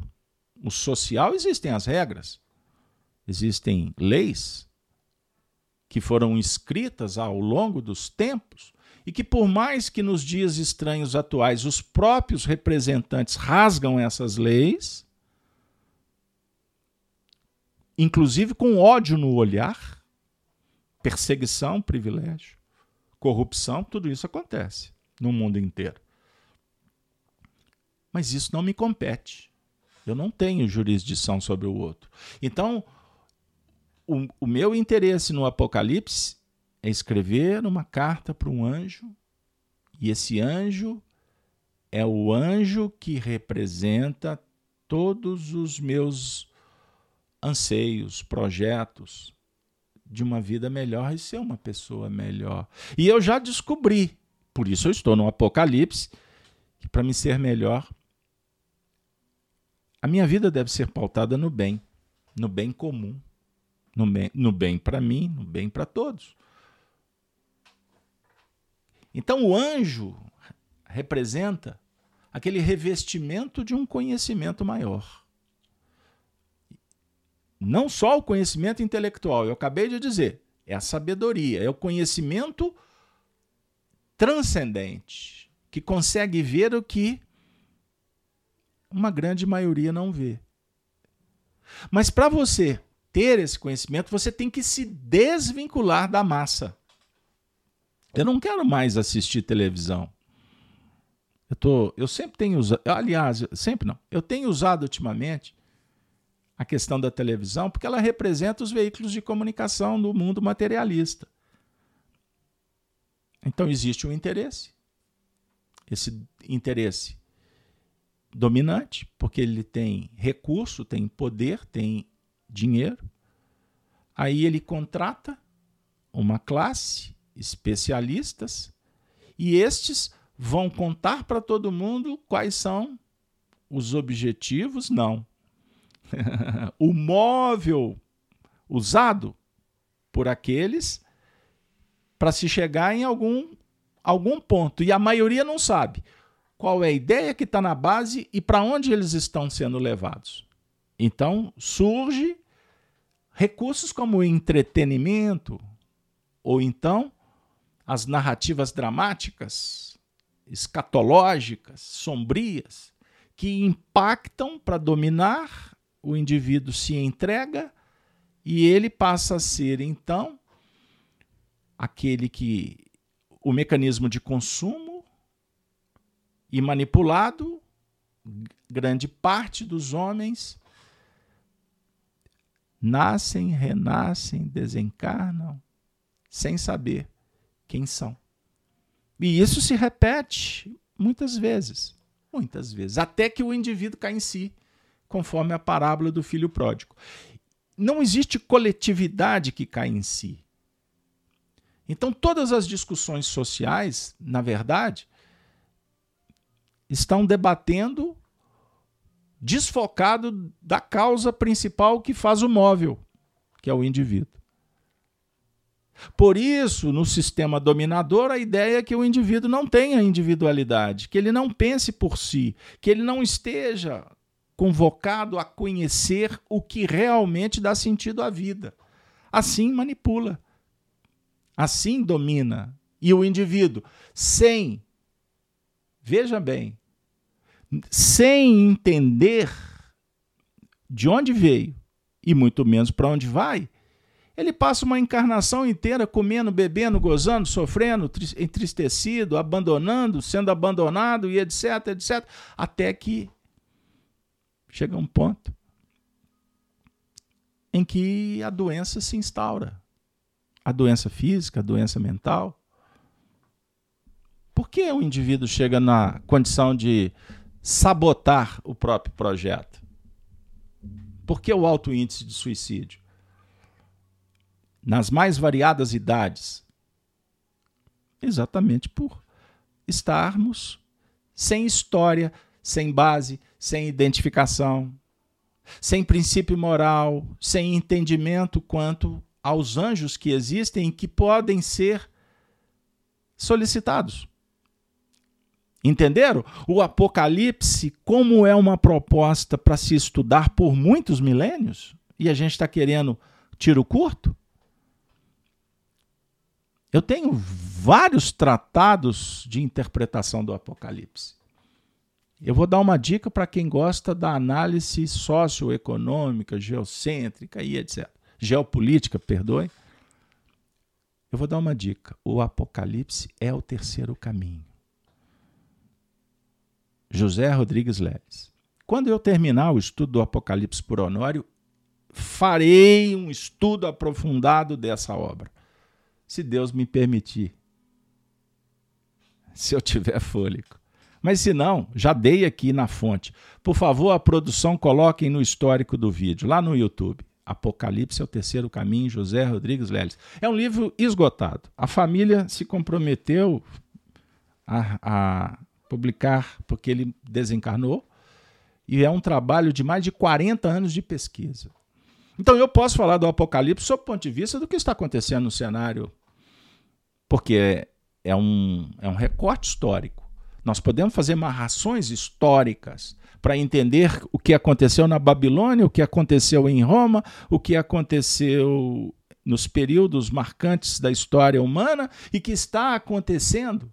o social, existem as regras, existem leis que foram escritas ao longo dos tempos e que, por mais que nos dias estranhos atuais os próprios representantes rasgam essas leis, inclusive com ódio no olhar, perseguição, privilégio, corrupção, tudo isso acontece no mundo inteiro. Mas isso não me compete. Eu não tenho jurisdição sobre o outro. Então, o, o meu interesse no Apocalipse é escrever uma carta para um anjo, e esse anjo é o anjo que representa todos os meus anseios, projetos, de uma vida melhor e ser uma pessoa melhor. E eu já descobri, por isso eu estou no Apocalipse, que para me ser melhor, a minha vida deve ser pautada no bem, no bem comum, no bem, no bem para mim, no bem para todos. Então o anjo representa aquele revestimento de um conhecimento maior. Não só o conhecimento intelectual, eu acabei de dizer, é a sabedoria, é o conhecimento transcendente, que consegue ver o que uma grande maioria não vê. Mas para você ter esse conhecimento, você tem que se desvincular da massa. Eu não quero mais assistir televisão. Eu, tô, eu sempre tenho usado, aliás, sempre não, eu tenho usado ultimamente a questão da televisão, porque ela representa os veículos de comunicação do mundo materialista. Então existe um interesse. Esse interesse dominante, porque ele tem recurso, tem poder, tem dinheiro. Aí ele contrata uma classe, especialistas, e estes vão contar para todo mundo quais são os objetivos, não, o móvel usado por aqueles para se chegar em algum, algum ponto. E a maioria não sabe qual é a ideia que está na base e para onde eles estão sendo levados. Então surge recursos como o entretenimento, ou então as narrativas dramáticas, escatológicas, sombrias, que impactam para dominar, o indivíduo se entrega e ele passa a ser, então, aquele que o mecanismo de consumo e manipulado, grande parte dos homens nascem, renascem, desencarnam, sem saber quem são. E isso se repete muitas vezes, muitas vezes, até que o indivíduo cai em si, conforme a parábola do filho pródigo. Não existe coletividade que cai em si. Então, todas as discussões sociais, na verdade, estão debatendo desfocado da causa principal que faz o móvel, que é o indivíduo. Por isso, no sistema dominador, a ideia é que o indivíduo não tenha individualidade, que ele não pense por si, que ele não esteja convocado a conhecer o que realmente dá sentido à vida. Assim manipula, assim domina. E o indivíduo, sem, veja bem, sem entender de onde veio e muito menos para onde vai, ele passa uma encarnação inteira comendo, bebendo, gozando, sofrendo, entristecido, abandonando, sendo abandonado e etc, etc, até que chega um ponto em que a doença se instaura. A doença física, a doença mental. Por que o indivíduo chega na condição de sabotar o próprio projeto? Por que o alto índice de suicídio? Nas mais variadas idades. Exatamente por estarmos sem história, sem base, sem identificação, sem princípio moral, sem entendimento quanto aos anjos que existem e que podem ser solicitados. Entenderam? O Apocalipse, como é uma proposta para se estudar por muitos milênios, e a gente está querendo tiro curto? Eu tenho vários tratados de interpretação do Apocalipse. Eu vou dar uma dica para quem gosta da análise socioeconômica, geocêntrica e etc. Geopolítica, perdoe. Eu vou dar uma dica. O Apocalipse é o terceiro caminho. José Rodrigues Leles. Quando eu terminar o estudo do Apocalipse por Honório, farei um estudo aprofundado dessa obra, se Deus me permitir. Se eu tiver fôlego. Mas se não, já dei aqui na fonte. Por favor, a produção coloquem no histórico do vídeo, lá no YouTube. Apocalipse é o terceiro caminho, José Rodrigues Leles. É um livro esgotado. A família se comprometeu a, a publicar porque ele desencarnou, e é um trabalho de mais de 40 anos de pesquisa. Então eu posso falar do Apocalipse sob o ponto de vista do que está acontecendo no cenário, porque é, é um, é um recorte histórico. Nós podemos fazer marrações históricas para entender o que aconteceu na Babilônia, o que aconteceu em Roma, o que aconteceu nos períodos marcantes da história humana e que está acontecendo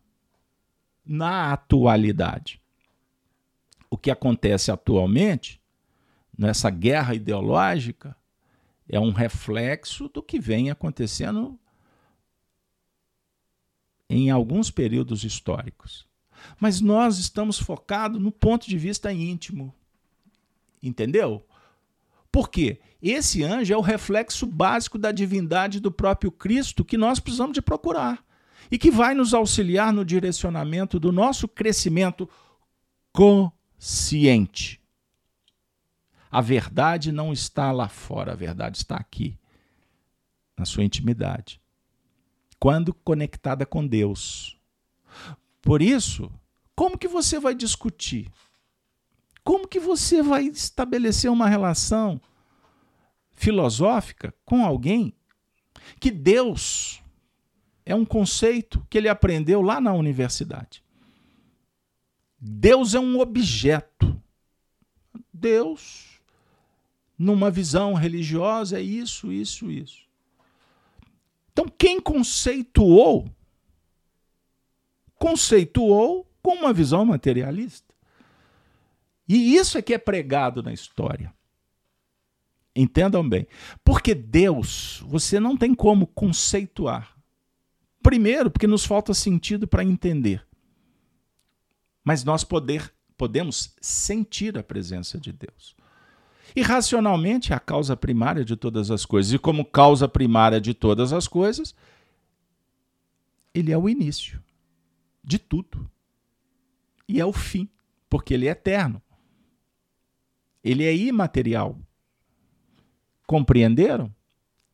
na atualidade. O que acontece atualmente, nessa guerra ideológica, é um reflexo do que vem acontecendo em alguns períodos históricos. Mas nós estamos focados no ponto de vista íntimo. Entendeu? Por quê? Esse anjo é o reflexo básico da divindade do próprio Cristo que nós precisamos de procurar e que vai nos auxiliar no direcionamento do nosso crescimento consciente. A verdade não está lá fora, a verdade está aqui, na sua intimidade, quando conectada com Deus. Por isso, como que você vai discutir? Como que você vai estabelecer uma relação filosófica com alguém que Deus é um conceito que ele aprendeu lá na universidade. Deus é um objeto. Deus, numa visão religiosa, é isso, isso, isso. Então, quem conceituou, conceituou com uma visão materialista. E isso é que é pregado na história. Entendam bem. Porque Deus, você não tem como conceituar. Primeiro, porque nos falta sentido para entender. Mas nós poder, podemos sentir a presença de Deus. E racionalmente é a causa primária de todas as coisas. E como causa primária de todas as coisas, ele é o início de tudo. E é o fim, porque ele é eterno. Ele é imaterial. Compreenderam?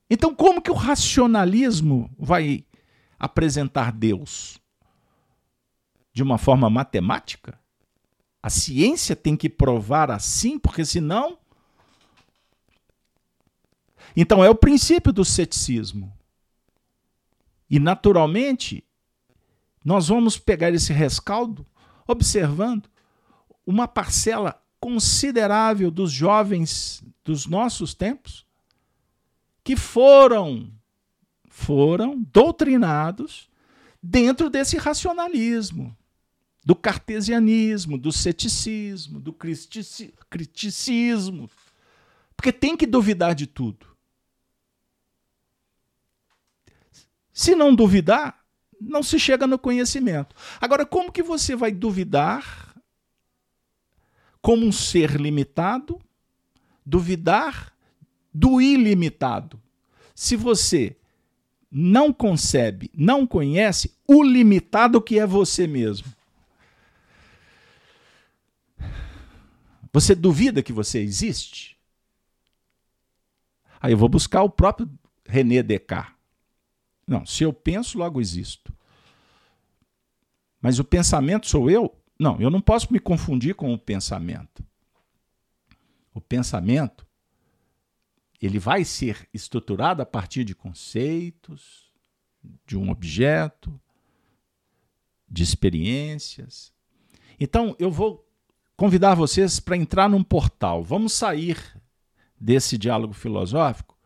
Então, como que o racionalismo vai apresentar Deus? De uma forma matemática? A ciência tem que provar assim, porque senão. Então, é o princípio do ceticismo. E, naturalmente, nós vamos pegar esse rescaldo observando uma parcela considerável dos jovens dos nossos tempos que foram foram doutrinados dentro desse racionalismo, do cartesianismo, do ceticismo, do criticismo, porque tem que duvidar de tudo. Se não duvidar, não se chega no conhecimento. Agora, como que você vai duvidar como um ser limitado, duvidar do ilimitado. Se você não concebe, não conhece o limitado que é você mesmo. Você duvida que você existe? Aí eu vou buscar o próprio René Descartes. Não, se eu penso, logo existo. Mas o pensamento sou eu? Não, eu não posso me confundir com o pensamento. O pensamento ele vai ser estruturado a partir de conceitos, de um objeto, de experiências. Então, eu vou convidar vocês para entrar num portal. Vamos sair desse diálogo filosófico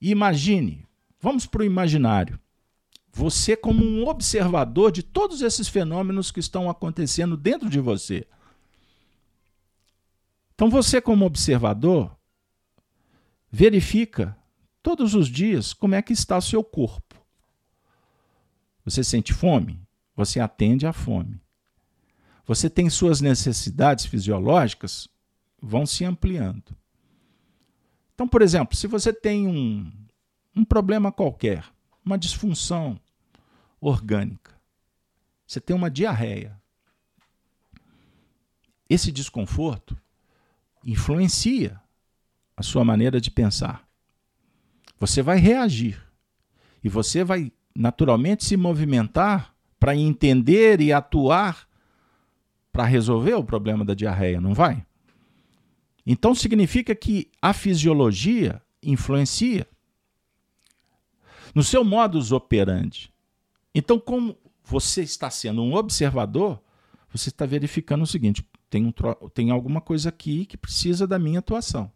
e imagine, vamos para o imaginário você como um observador de todos esses fenômenos que estão acontecendo dentro de você. Então você como observador verifica todos os dias como é que está o seu corpo. Você sente fome? Você atende à fome. Você tem suas necessidades fisiológicas vão se ampliando. Então, por exemplo, se você tem um, um problema qualquer, uma disfunção orgânica. Você tem uma diarreia. Esse desconforto influencia a sua maneira de pensar. Você vai reagir e você vai naturalmente se movimentar para entender e atuar para resolver o problema da diarreia, não vai? Então significa que a fisiologia influencia no seu modus operandi. Então, como você está sendo um observador, você está verificando o seguinte: tem, um, tem alguma coisa aqui que precisa da minha atuação.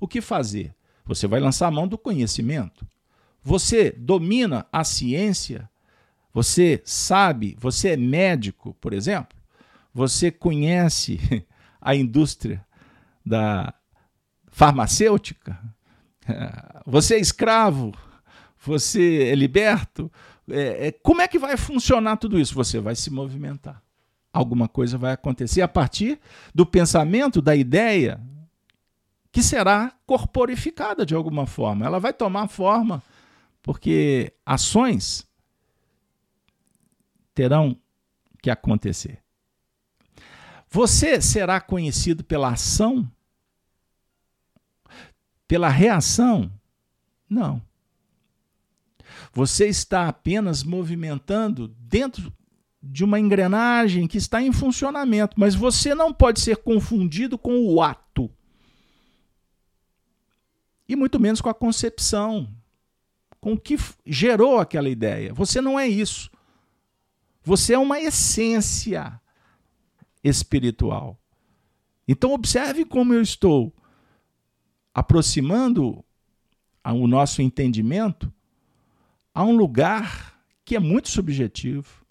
O que fazer? Você vai lançar a mão do conhecimento. Você domina a ciência. Você sabe, você é médico, por exemplo. Você conhece a indústria da farmacêutica. Você é escravo você é liberto. É, é, como é que vai funcionar tudo isso? Você vai se movimentar. Alguma coisa vai acontecer a partir do pensamento, da ideia, que será corporificada de alguma forma. Ela vai tomar forma, porque ações terão que acontecer. Você será conhecido pela ação? Pela reação? Não. Você está apenas movimentando dentro de uma engrenagem que está em funcionamento, mas você não pode ser confundido com o ato. E muito menos com a concepção, com o que gerou aquela ideia. Você não é isso. Você é uma essência espiritual. Então, observe como eu estou aproximando o nosso entendimento a um lugar que é muito subjetivo.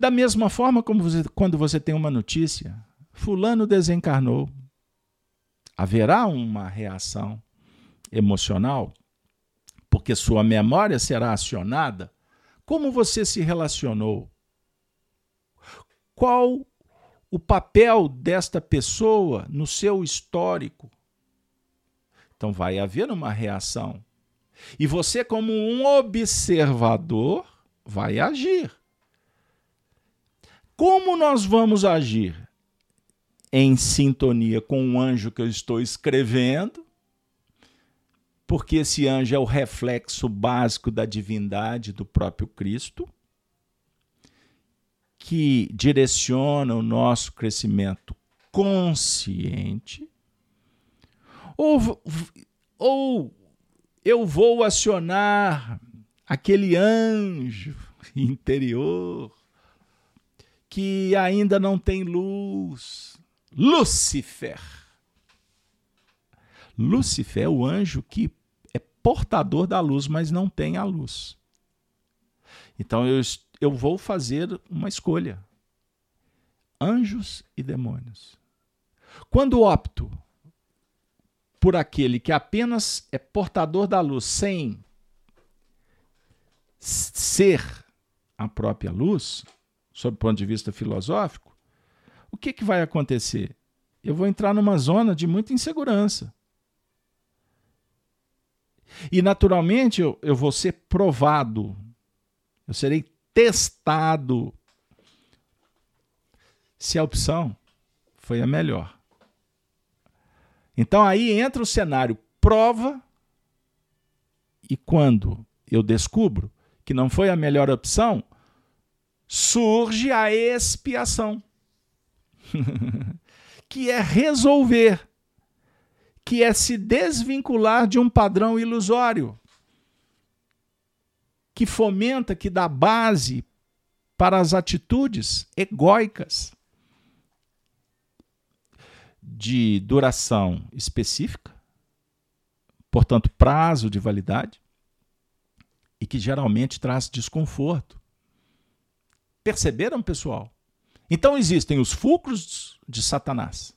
Da mesma forma como você, quando você tem uma notícia, Fulano desencarnou, haverá uma reação emocional, porque sua memória será acionada. Como você se relacionou? Qual o papel desta pessoa no seu histórico? Então vai haver uma reação. E você, como um observador, vai agir. Como nós vamos agir? Em sintonia com o anjo que eu estou escrevendo, porque esse anjo é o reflexo básico da divindade do próprio Cristo, que direciona o nosso crescimento consciente, ou, ou eu vou acionar aquele anjo interior que ainda não tem luz, Lúcifer. Lúcifer é o anjo que é portador da luz, mas não tem a luz. Então eu, eu vou fazer uma escolha: anjos e demônios. Quando opto por aquele que apenas é portador da luz, sem ser a própria luz, sob o ponto de vista filosófico, o que, que vai acontecer? Eu vou entrar numa zona de muita insegurança. E, naturalmente, eu, eu vou ser provado, eu serei testado se a opção foi a melhor. Então aí entra o cenário prova, e quando eu descubro que não foi a melhor opção, surge a expiação, que é resolver que é se desvincular de um padrão ilusório, que fomenta, que dá base para as atitudes egóicas de duração específica, portanto, prazo de validade, e que geralmente traz desconforto. Perceberam, pessoal? Então existem os fulcros de Satanás,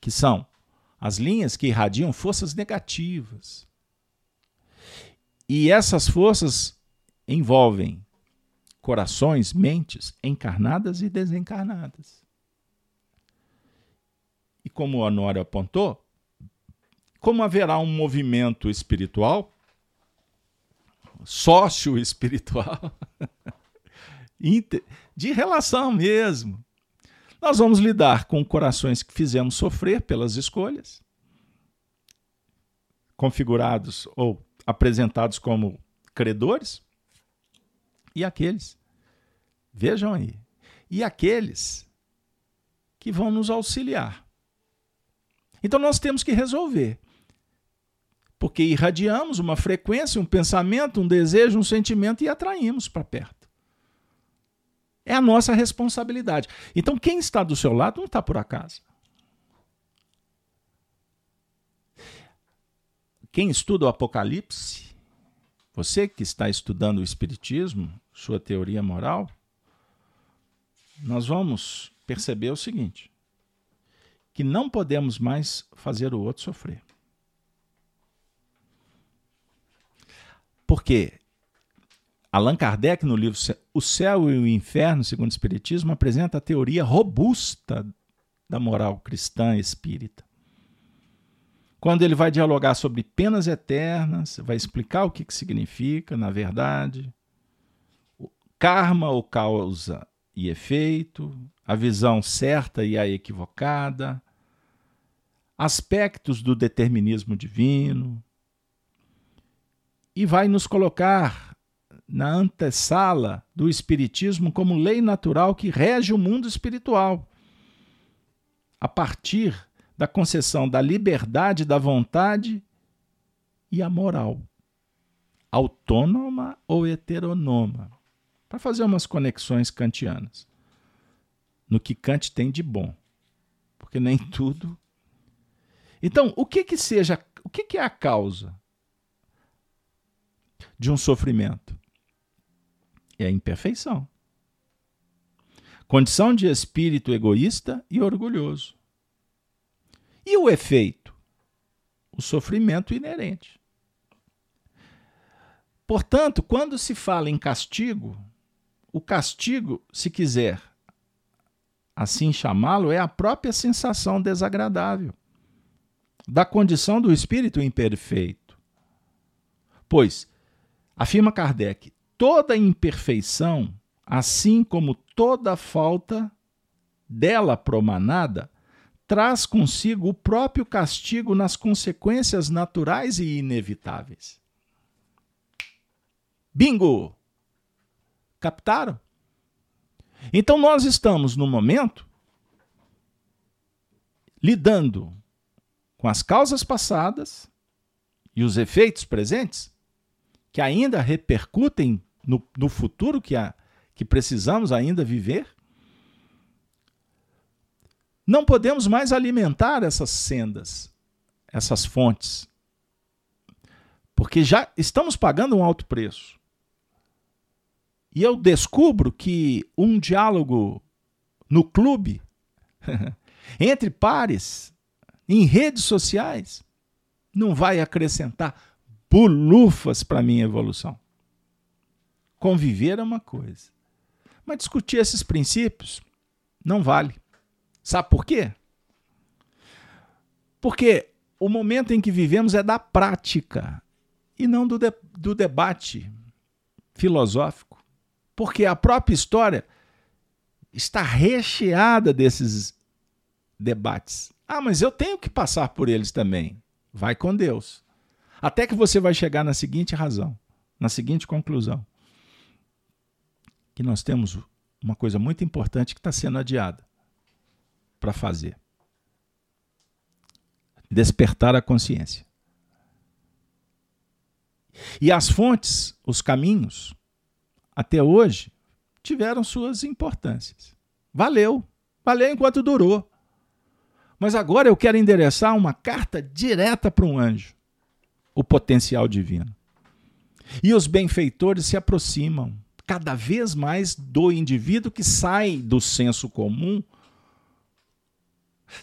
que são as linhas que irradiam forças negativas. E essas forças envolvem corações, mentes encarnadas e desencarnadas. E como o Honório apontou, como haverá um movimento espiritual, sócio espiritual, de relação mesmo, nós vamos lidar com corações que fizemos sofrer pelas escolhas, configurados ou apresentados como credores, e aqueles, vejam aí, e aqueles que vão nos auxiliar. Então nós temos que resolver. Porque irradiamos uma frequência, um pensamento, um desejo, um sentimento e atraímos para perto. É a nossa responsabilidade. Então, quem está do seu lado não está por acaso. Quem estuda o Apocalipse, você que está estudando o Espiritismo, sua teoria moral, nós vamos perceber o seguinte: que não podemos mais fazer o outro sofrer. Porque Allan Kardec, no livro O Céu e o Inferno, segundo o Espiritismo, apresenta a teoria robusta da moral cristã espírita. Quando ele vai dialogar sobre penas eternas, vai explicar o que, que significa, na verdade, karma ou causa e efeito, a visão certa e a equivocada, aspectos do determinismo divino, e vai nos colocar na antessala do Espiritismo como lei natural que rege o mundo espiritual. A partir da concessão da liberdade da vontade e a moral, autônoma ou heteronoma, para fazer umas conexões kantianas no que Kant tem de bom, porque nem tudo. Então, o que que seja, o que que é a causa de um sofrimento? É a imperfeição. Condição de espírito egoísta e orgulhoso. E o efeito? O sofrimento inerente. Portanto, quando se fala em castigo, o castigo, se quiser assim chamá-lo, é a própria sensação desagradável da condição do espírito imperfeito. Pois, afirma Kardec, toda imperfeição, assim como toda falta dela promanada, traz consigo o próprio castigo nas consequências naturais e inevitáveis. Bingo! Captaram? Então nós estamos no momento lidando com as causas passadas e os efeitos presentes que ainda repercutem no, no futuro que, a, que precisamos ainda viver. Não podemos mais alimentar essas sendas, essas fontes, porque já estamos pagando um alto preço. E eu descubro que um diálogo no clube, entre pares, em redes sociais, não vai acrescentar bulufas para a minha evolução. Conviver é uma coisa, mas discutir esses princípios não vale. Sabe por quê? Porque o momento em que vivemos é da prática e não do, de, do debate filosófico porque a própria história está recheada desses debates. Ah, mas eu tenho que passar por eles também. Vai com Deus. Até que você vai chegar na seguinte razão, na seguinte conclusão: que nós temos uma coisa muito importante que está sendo adiada para fazer. Despertar a consciência. E as fontes, os caminhos, até hoje, tiveram suas importâncias. Valeu, valeu enquanto durou. Mas agora eu quero endereçar uma carta direta para um anjo, o potencial divino. E os benfeitores se aproximam cada vez mais do indivíduo que sai do senso comum.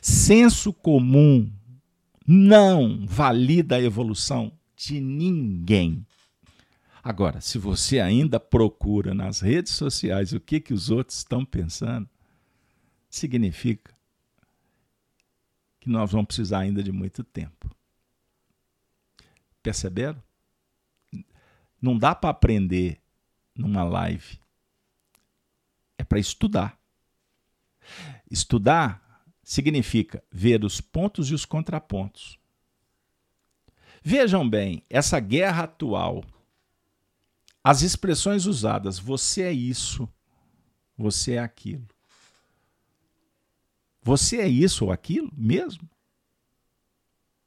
Senso comum não valida a evolução de ninguém. Agora, se você ainda procura nas redes sociais o que, que os outros estão pensando, significa que nós vamos precisar ainda de muito tempo. Perceberam? Não dá para aprender numa live. É para estudar. Estudar significa ver os pontos e os contrapontos. Vejam bem, essa guerra atual as expressões usadas, você é isso, você é aquilo. Você é isso ou aquilo mesmo?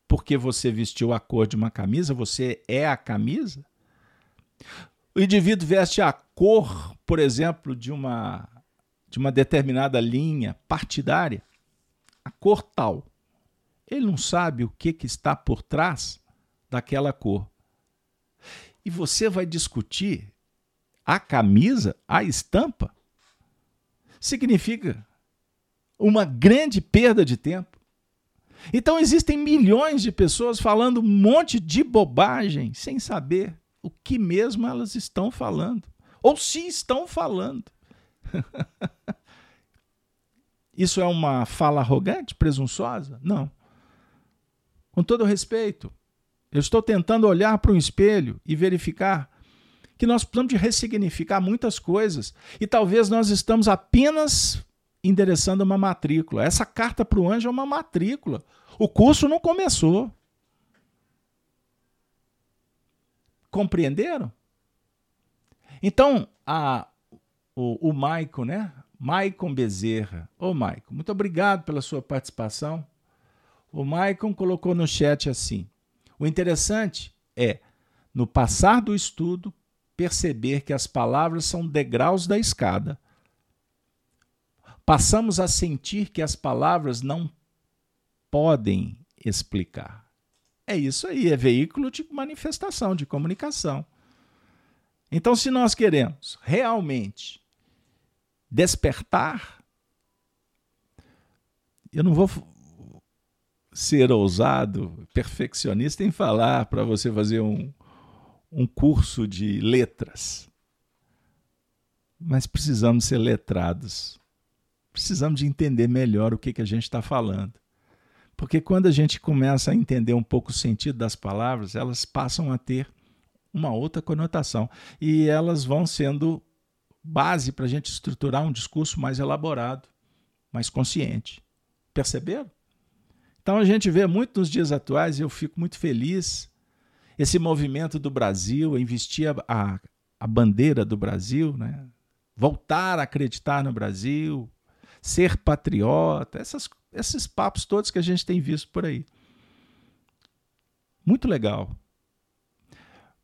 Porque você vestiu a cor de uma camisa, você é a camisa? O indivíduo veste a cor, por exemplo, de uma de uma determinada linha partidária, a cor tal. Ele não sabe o que, que está por trás daquela cor e você vai discutir a camisa, a estampa, significa uma grande perda de tempo. Então existem milhões de pessoas falando um monte de bobagem sem saber o que mesmo elas estão falando, ou se estão falando. Isso é uma fala arrogante, presunçosa? Não. Com todo respeito, eu estou tentando olhar para um espelho e verificar que nós precisamos de ressignificar muitas coisas e talvez nós estamos apenas endereçando uma matrícula. Essa carta para o anjo é uma matrícula. O curso não começou. Compreenderam? Então, a, o, o Maicon, né? Maicon Bezerra. Ô, Maicon, muito obrigado pela sua participação. O Maicon colocou no chat assim: o interessante é, no passar do estudo, perceber que as palavras são degraus da escada. Passamos a sentir que as palavras não podem explicar. É isso aí, é veículo de manifestação, de comunicação. Então, se nós queremos realmente despertar, eu não vou ser ousado, perfeccionista em falar para você fazer um, um curso de letras. Mas precisamos ser letrados. Precisamos de entender melhor o que, que a gente está falando. Porque quando a gente começa a entender um pouco o sentido das palavras, elas passam a ter uma outra conotação. E elas vão sendo base para a gente estruturar um discurso mais elaborado, mais consciente. Perceberam? Então a gente vê muito nos dias atuais, e eu fico muito feliz, esse movimento do Brasil, investir a, a, a bandeira do Brasil, né? voltar a acreditar no Brasil, ser patriota, essas, esses papos todos que a gente tem visto por aí. Muito legal.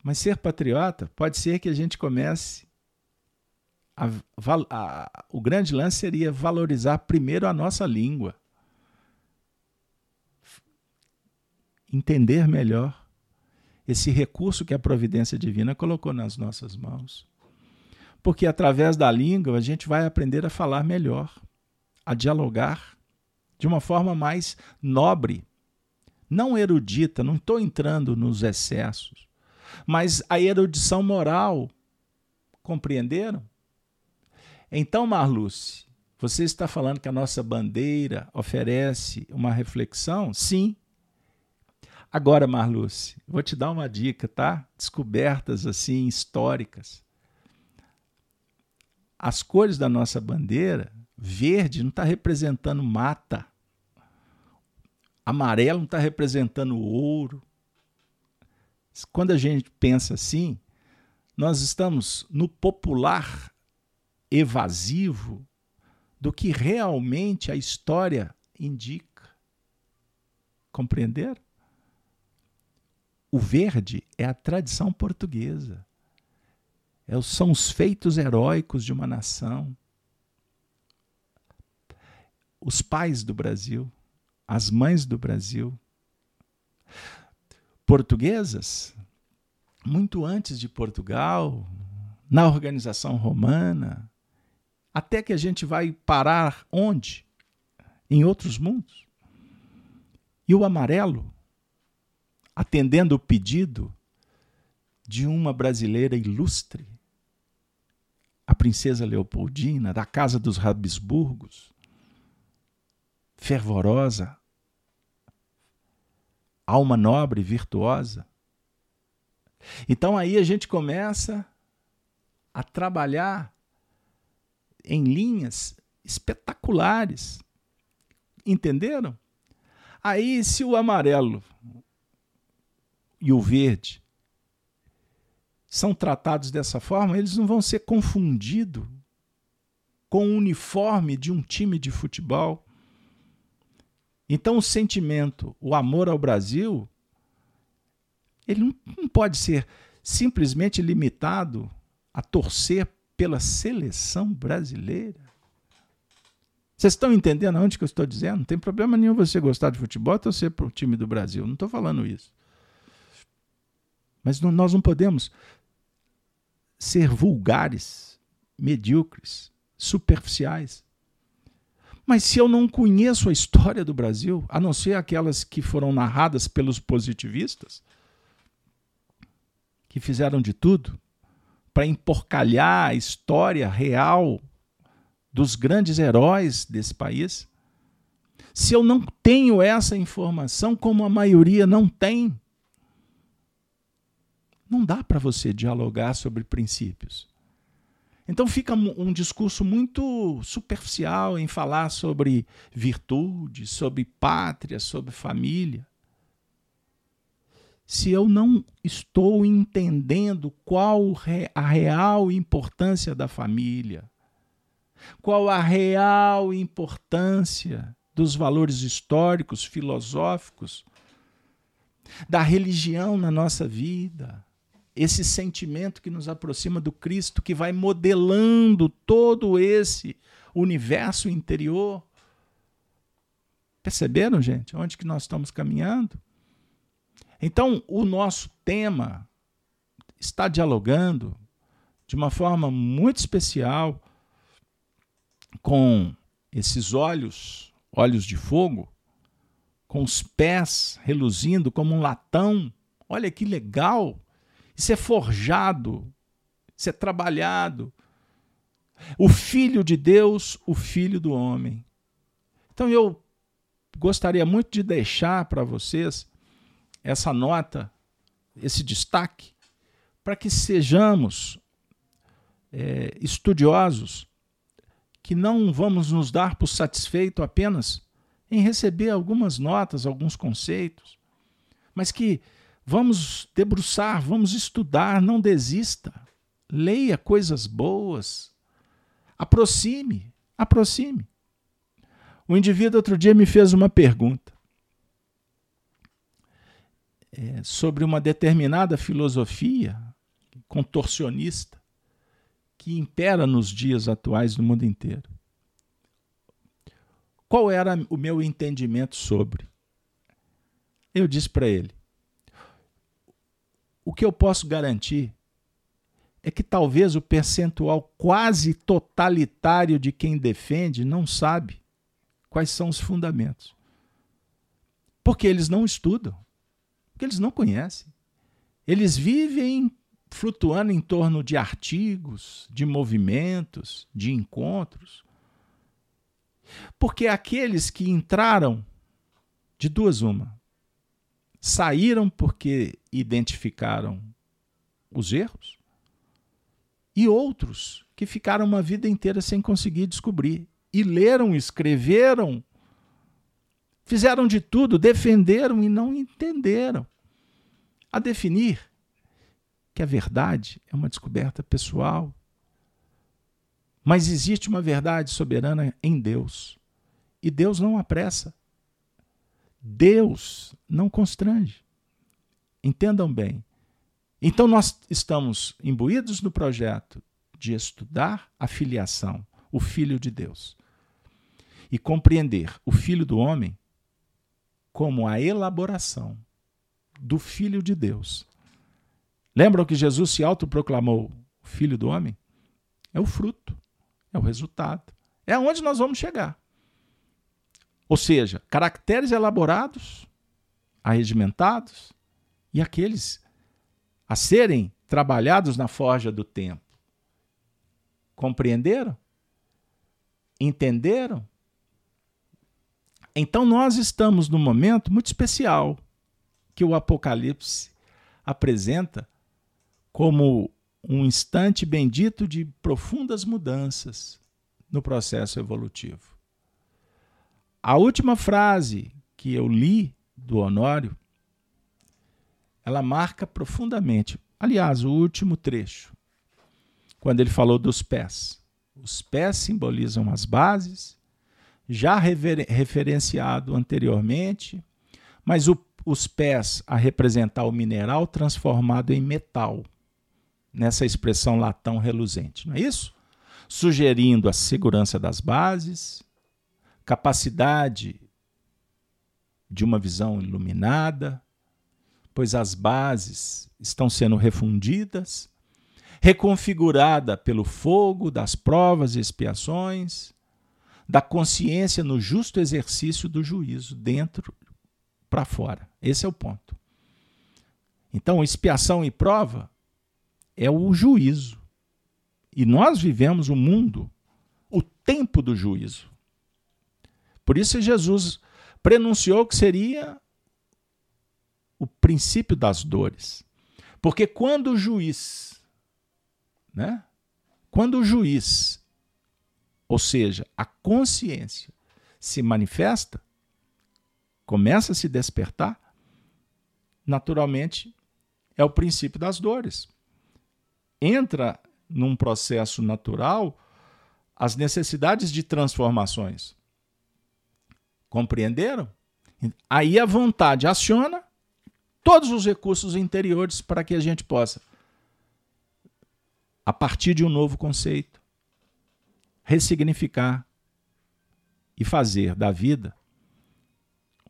Mas ser patriota pode ser que a gente comece. A, a, o grande lance seria valorizar primeiro a nossa língua. Entender melhor esse recurso que a providência divina colocou nas nossas mãos. Porque através da língua a gente vai aprender a falar melhor, a dialogar de uma forma mais nobre, não erudita, não estou entrando nos excessos, mas a erudição moral. Compreenderam? Então, Marluce, você está falando que a nossa bandeira oferece uma reflexão? Sim. Agora, Marluce, vou te dar uma dica, tá? Descobertas assim históricas. As cores da nossa bandeira, verde não está representando mata, amarelo não está representando ouro, quando a gente pensa assim, nós estamos no popular evasivo do que realmente a história indica. Compreender? O verde é a tradição portuguesa. É são os feitos heróicos de uma nação. Os pais do Brasil, as mães do Brasil portuguesas, muito antes de Portugal, na organização romana, até que a gente vai parar onde? Em outros mundos. E o amarelo, atendendo o pedido de uma brasileira ilustre, a princesa Leopoldina, da casa dos Habsburgos, fervorosa, alma nobre, virtuosa. Então aí a gente começa a trabalhar em linhas espetaculares. Entenderam? Aí, se o amarelo e o verde são tratados dessa forma, eles não vão ser confundidos com o uniforme de um time de futebol então, o sentimento, o amor ao Brasil, ele não, não pode ser simplesmente limitado a torcer pela seleção brasileira. Vocês estão entendendo onde que eu estou dizendo? Não tem problema nenhum você gostar de futebol e torcer para o time do Brasil. Não estou falando isso. Mas não, nós não podemos ser vulgares, medíocres, superficiais. Mas se eu não conheço a história do Brasil, a não ser aquelas que foram narradas pelos positivistas, que fizeram de tudo para emporcalhar a história real dos grandes heróis desse país, se eu não tenho essa informação, como a maioria não tem, não dá para você dialogar sobre princípios. Então fica um discurso muito superficial em falar sobre virtude, sobre pátria, sobre família. Se eu não estou entendendo qual a real importância da família, qual a real importância dos valores históricos, filosóficos, da religião na nossa vida. Esse sentimento que nos aproxima do Cristo, que vai modelando todo esse universo interior. Perceberam, gente, onde que nós estamos caminhando? Então, o nosso tema está dialogando de uma forma muito especial com esses olhos, olhos de fogo, com os pés reluzindo como um latão. Olha que legal! Isso é forjado, isso é trabalhado. O Filho de Deus, o Filho do homem. Então eu gostaria muito de deixar para vocês essa nota, esse destaque, para que sejamos é, estudiosos, que não vamos nos dar por satisfeito apenas em receber algumas notas, alguns conceitos, mas que vamos debruçar, vamos estudar, não desista. Leia coisas boas. Aproxime, aproxime. O indivíduo outro dia me fez uma pergunta é, sobre uma determinada filosofia contorcionista que impera nos dias atuais do mundo inteiro. Qual era o meu entendimento sobre? Eu disse para ele: o que eu posso garantir é que talvez o percentual quase totalitário de quem defende não sabe quais são os fundamentos. Porque eles não estudam, porque eles não conhecem. Eles vivem flutuando em torno de artigos, de movimentos, de encontros. Porque aqueles que entraram, de duas uma, saíram porque identificaram os erros, e outros que ficaram uma vida inteira sem conseguir descobrir e leram, escreveram, fizeram de tudo, defenderam e não entenderam. A definir que a verdade é uma descoberta pessoal, mas existe uma verdade soberana em Deus. E Deus não apressa. Deus não constrange. Entendam bem. Então, nós estamos imbuídos no projeto de estudar a filiação, o Filho de Deus e compreender o Filho do Homem como a elaboração do Filho de Deus. Lembram que Jesus se autoproclamou Filho do Homem? É o fruto, é o resultado, é aonde nós vamos chegar. Ou seja, caracteres elaborados, arregimentados e aqueles a serem trabalhados na forja do tempo. Compreenderam? Entenderam? Então nós estamos num momento muito especial que o Apocalipse apresenta como um instante bendito de profundas mudanças no processo evolutivo. A última frase que eu li do Honório, ela marca profundamente. Aliás, o último trecho, quando ele falou dos pés. Os pés simbolizam as bases já referenciado anteriormente, mas o, os pés a representar o mineral transformado em metal, nessa expressão latão reluzente, não é isso? Sugerindo a segurança das bases, capacidade de uma visão iluminada, pois as bases estão sendo refundidas, reconfigurada pelo fogo das provas e expiações, da consciência no justo exercício do juízo, dentro para fora. Esse é o ponto. Então, expiação e prova é o juízo. E nós vivemos o mundo, o tempo do juízo. Por isso Jesus prenunciou que seria o princípio das dores. Porque quando o juiz, né? Quando o juiz ou seja, a consciência se manifesta, começa a se despertar, naturalmente é o princípio das dores. Entra num processo natural as necessidades de transformações. Compreenderam? Aí a vontade aciona todos os recursos interiores para que a gente possa, a partir de um novo conceito, ressignificar e fazer da vida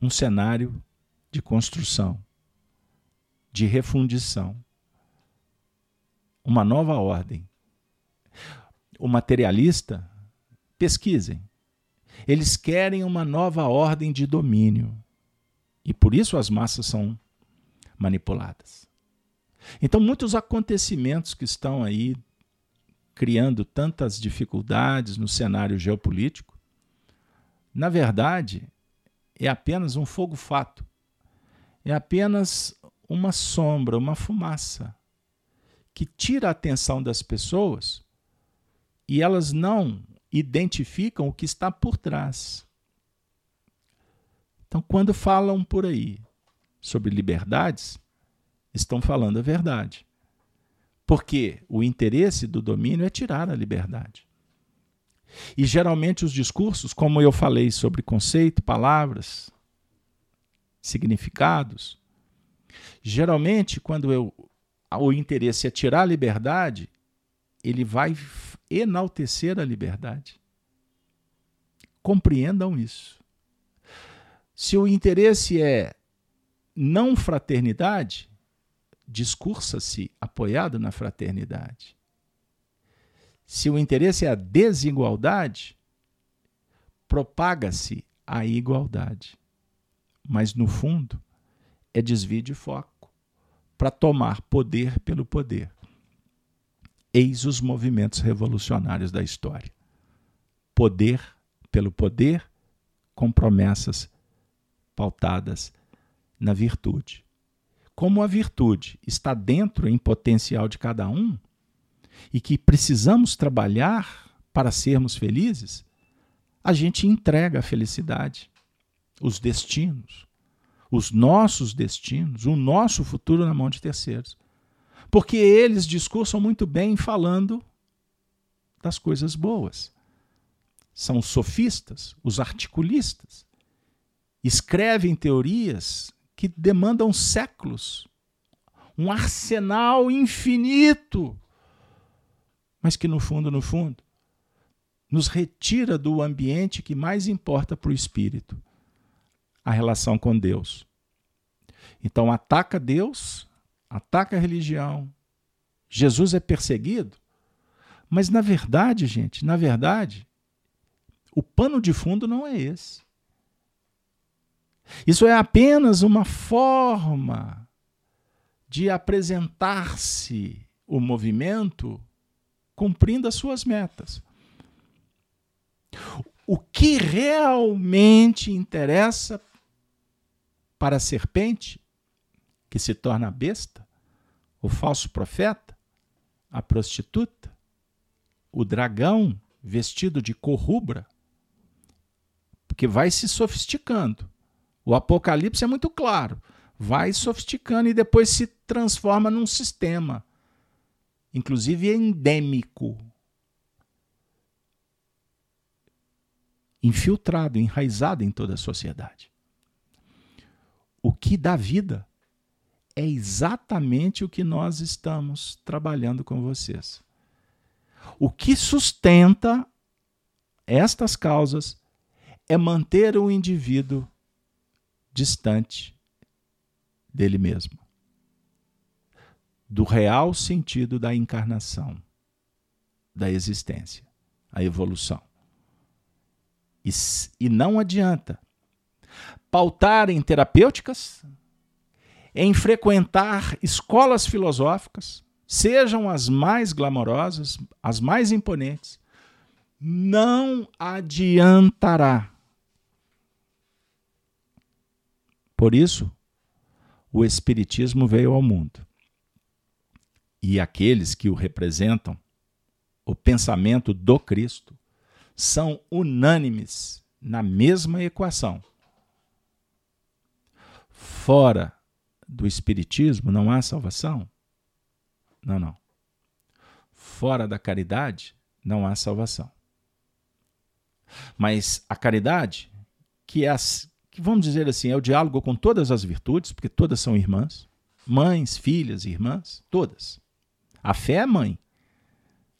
um cenário de construção, de refundição, uma nova ordem. O materialista, pesquisem, eles querem uma nova ordem de domínio. E por isso as massas são manipuladas. Então, muitos acontecimentos que estão aí criando tantas dificuldades no cenário geopolítico, na verdade, é apenas um fogo-fato, é apenas uma sombra, uma fumaça que tira a atenção das pessoas e elas não identificam o que está por trás. Então, quando falam por aí sobre liberdades, estão falando a verdade. Porque o interesse do domínio é tirar a liberdade. E geralmente os discursos, como eu falei sobre conceito, palavras, significados, geralmente quando eu, o interesse é tirar a liberdade, ele vai enaltecer a liberdade. Compreendam isso. Se o interesse é não fraternidade, discursa-se apoiado na fraternidade. Se o interesse é a desigualdade, propaga-se a igualdade. Mas, no fundo, é desvio de foco para tomar poder pelo poder. Eis os movimentos revolucionários da história. Poder pelo poder, com promessas pautadas na virtude. Como a virtude está dentro em potencial de cada um e que precisamos trabalhar para sermos felizes, a gente entrega a felicidade, os destinos, os nossos destinos, o nosso futuro na mão de terceiros porque eles discursam muito bem falando das coisas boas. São os sofistas, os articulistas. Escrevem teorias que demandam séculos, um arsenal infinito, mas que no fundo, no fundo, nos retira do ambiente que mais importa para o espírito, a relação com Deus. Então ataca Deus ataca a religião, Jesus é perseguido. Mas na verdade, gente, na verdade, o pano de fundo não é esse. Isso é apenas uma forma de apresentar-se o movimento cumprindo as suas metas. O que realmente interessa para a serpente que se torna besta, o falso profeta, a prostituta, o dragão vestido de cor rubra, porque vai se sofisticando. O Apocalipse é muito claro, vai sofisticando e depois se transforma num sistema, inclusive endêmico, infiltrado, enraizado em toda a sociedade. O que dá vida é exatamente o que nós estamos trabalhando com vocês. O que sustenta estas causas é manter o indivíduo distante dele mesmo, do real sentido da encarnação, da existência, a evolução. E, e não adianta pautar em terapêuticas, em frequentar escolas filosóficas, sejam as mais glamorosas, as mais imponentes, não adiantará. Por isso, o Espiritismo veio ao mundo. E aqueles que o representam, o pensamento do Cristo, são unânimes na mesma equação. Fora do Espiritismo não há salvação? Não, não. Fora da caridade não há salvação. Mas a caridade, que é, que vamos dizer assim, é o diálogo com todas as virtudes, porque todas são irmãs, mães, filhas, irmãs, todas. A fé é mãe.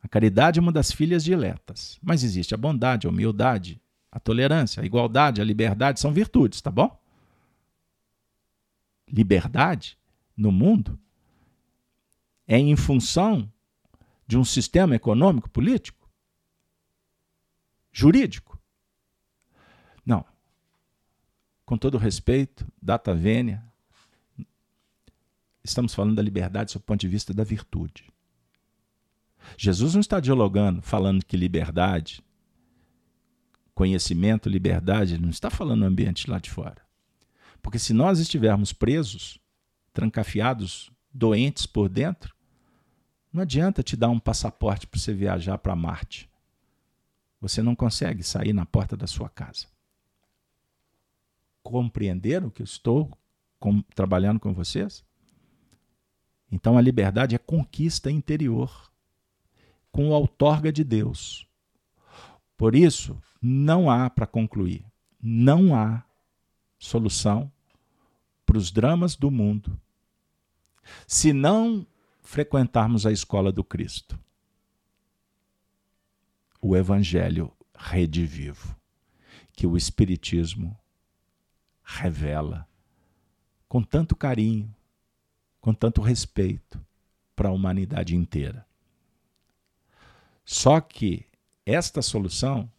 A caridade é uma das filhas diletas. Mas existe a bondade, a humildade, a tolerância, a igualdade, a liberdade, são virtudes, tá bom? Liberdade no mundo é em função de um sistema econômico, político, jurídico. Não. Com todo respeito, data vênia, estamos falando da liberdade do ponto de vista da virtude. Jesus não está dialogando, falando que liberdade, conhecimento, liberdade, ele não está falando no ambiente lá de fora. Porque se nós estivermos presos, trancafiados, doentes por dentro, não adianta te dar um passaporte para você viajar para Marte. Você não consegue sair na porta da sua casa. Compreenderam que eu estou com, trabalhando com vocês? Então a liberdade é conquista interior, com o outorga de Deus. Por isso, não há para concluir, não há solução para os dramas do mundo se não frequentarmos a escola do Cristo. O Evangelho redivivo, que o Espiritismo revela com tanto carinho, com tanto respeito para a humanidade inteira. Só que esta solução,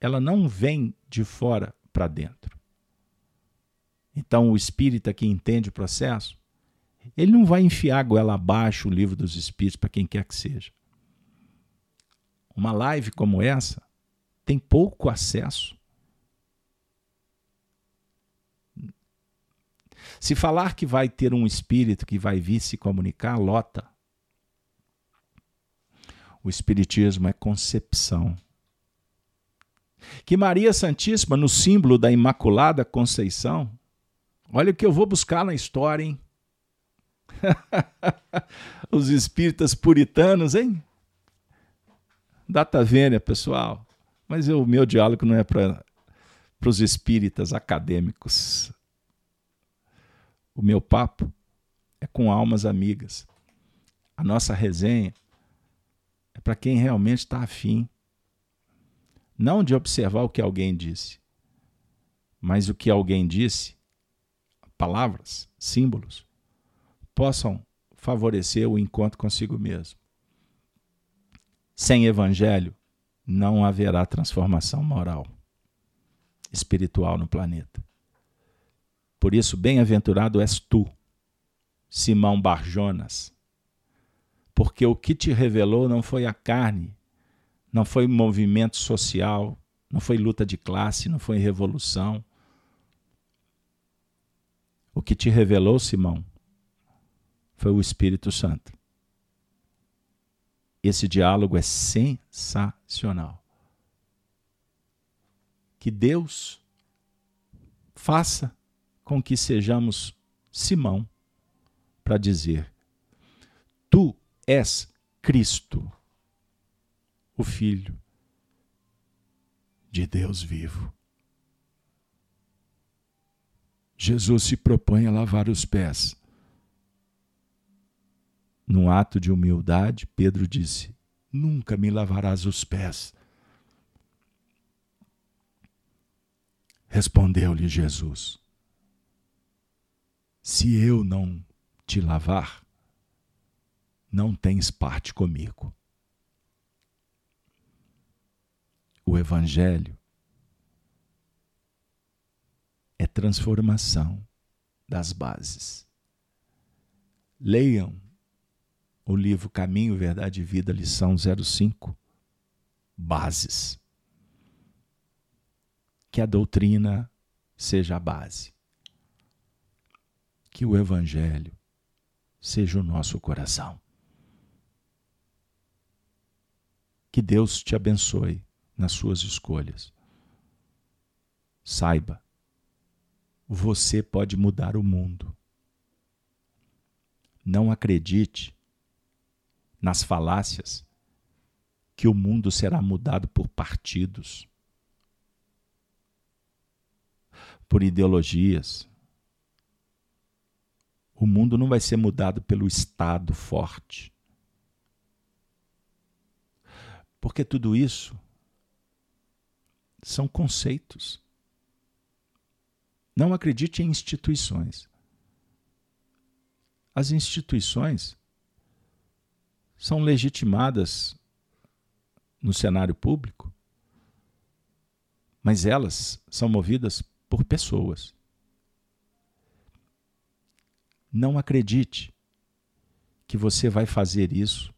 ela não vem de fora para dentro. Então, o espírita que entende o processo, ele não vai enfiar goela abaixo o livro dos espíritos para quem quer que seja. Uma live como essa tem pouco acesso Se falar que vai ter um espírito que vai vir se comunicar, lota. O espiritismo é concepção. Que Maria Santíssima, no símbolo da Imaculada Conceição, olha o que eu vou buscar na história, hein? Os espíritas puritanos, hein? Data vênia, pessoal. Mas o meu diálogo não é para os espíritas acadêmicos. O meu papo é com almas amigas. A nossa resenha é para quem realmente está afim. Não de observar o que alguém disse, mas o que alguém disse, palavras, símbolos, possam favorecer o encontro consigo mesmo. Sem evangelho, não haverá transformação moral, espiritual no planeta. Por isso, bem-aventurado és tu, Simão Barjonas, porque o que te revelou não foi a carne, não foi movimento social, não foi luta de classe, não foi revolução. O que te revelou, Simão, foi o Espírito Santo. Esse diálogo é sensacional. Que Deus faça com que sejamos Simão para dizer: Tu és Cristo, o Filho de Deus vivo. Jesus se propõe a lavar os pés. Num ato de humildade, Pedro disse: Nunca me lavarás os pés. Respondeu-lhe Jesus: se eu não te lavar, não tens parte comigo. O Evangelho é transformação das bases. Leiam o livro Caminho, Verdade e Vida, lição 05. Bases. Que a doutrina seja a base que o Evangelho seja o nosso coração. Que Deus te abençoe nas suas escolhas. Saiba, você pode mudar o mundo. Não acredite nas falácias que o mundo será mudado por partidos por ideologias. O mundo não vai ser mudado pelo Estado forte. Porque tudo isso são conceitos. Não acredite em instituições. As instituições são legitimadas no cenário público, mas elas são movidas por pessoas. Não acredite que você vai fazer isso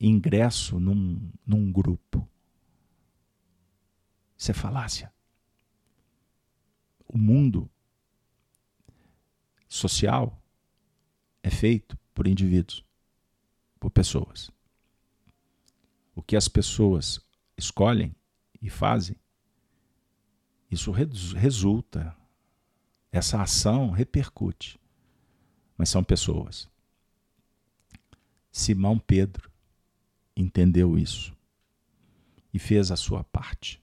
ingresso num, num grupo. Isso é falácia. O mundo social é feito por indivíduos, por pessoas. O que as pessoas escolhem e fazem, isso resulta, essa ação repercute, mas são pessoas. Simão Pedro entendeu isso e fez a sua parte.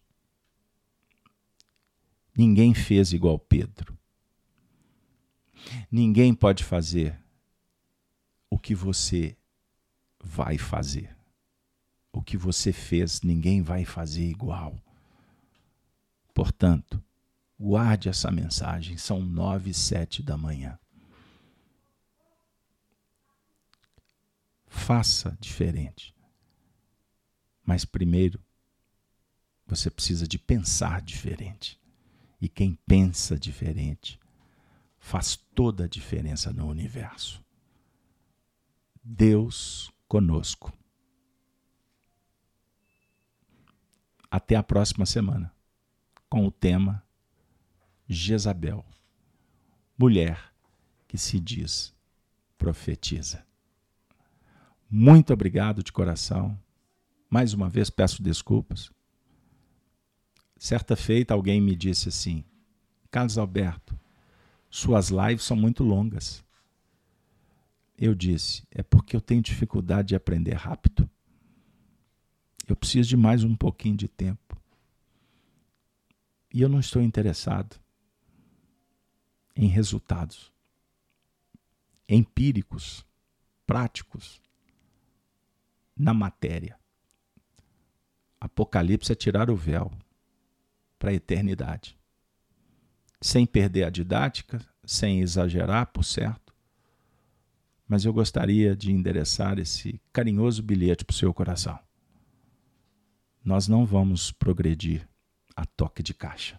Ninguém fez igual Pedro. Ninguém pode fazer o que você vai fazer. O que você fez, ninguém vai fazer igual. Portanto, guarde essa mensagem, são nove e sete da manhã. Faça diferente. Mas primeiro, você precisa de pensar diferente. E quem pensa diferente faz toda a diferença no universo. Deus conosco. Até a próxima semana, com o tema Jezabel, mulher que se diz profetiza. Muito obrigado de coração. Mais uma vez peço desculpas Certa feita, alguém me disse assim: Carlos Alberto, suas lives são muito longas. Eu disse: é porque eu tenho dificuldade de aprender rápido. Eu preciso de mais um pouquinho de tempo. E eu não estou interessado em resultados empíricos, práticos, na matéria. Apocalipse é tirar o véu para a eternidade. Sem perder a didática, sem exagerar, por certo, mas eu gostaria de endereçar esse carinhoso bilhete para o seu coração. Nós não vamos progredir a toque de caixa.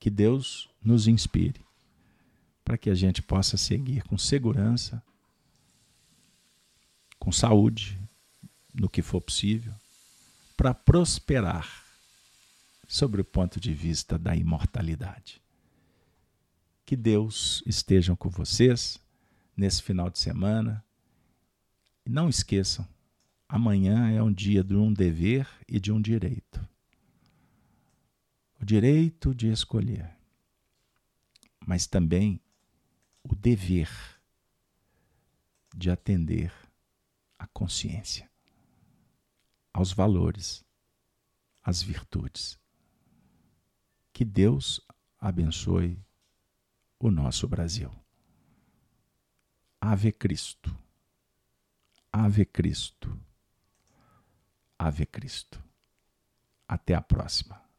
Que Deus nos inspire para que a gente possa seguir com segurança, com saúde, no que for possível, para prosperar sobre o ponto de vista da imortalidade. Que Deus esteja com vocês nesse final de semana. Não esqueçam, amanhã é um dia de um dever e de um direito. O direito de escolher, mas também o dever de atender à consciência, aos valores, às virtudes. Que Deus abençoe o nosso Brasil. Ave Cristo. Ave Cristo. Ave Cristo. Até a próxima.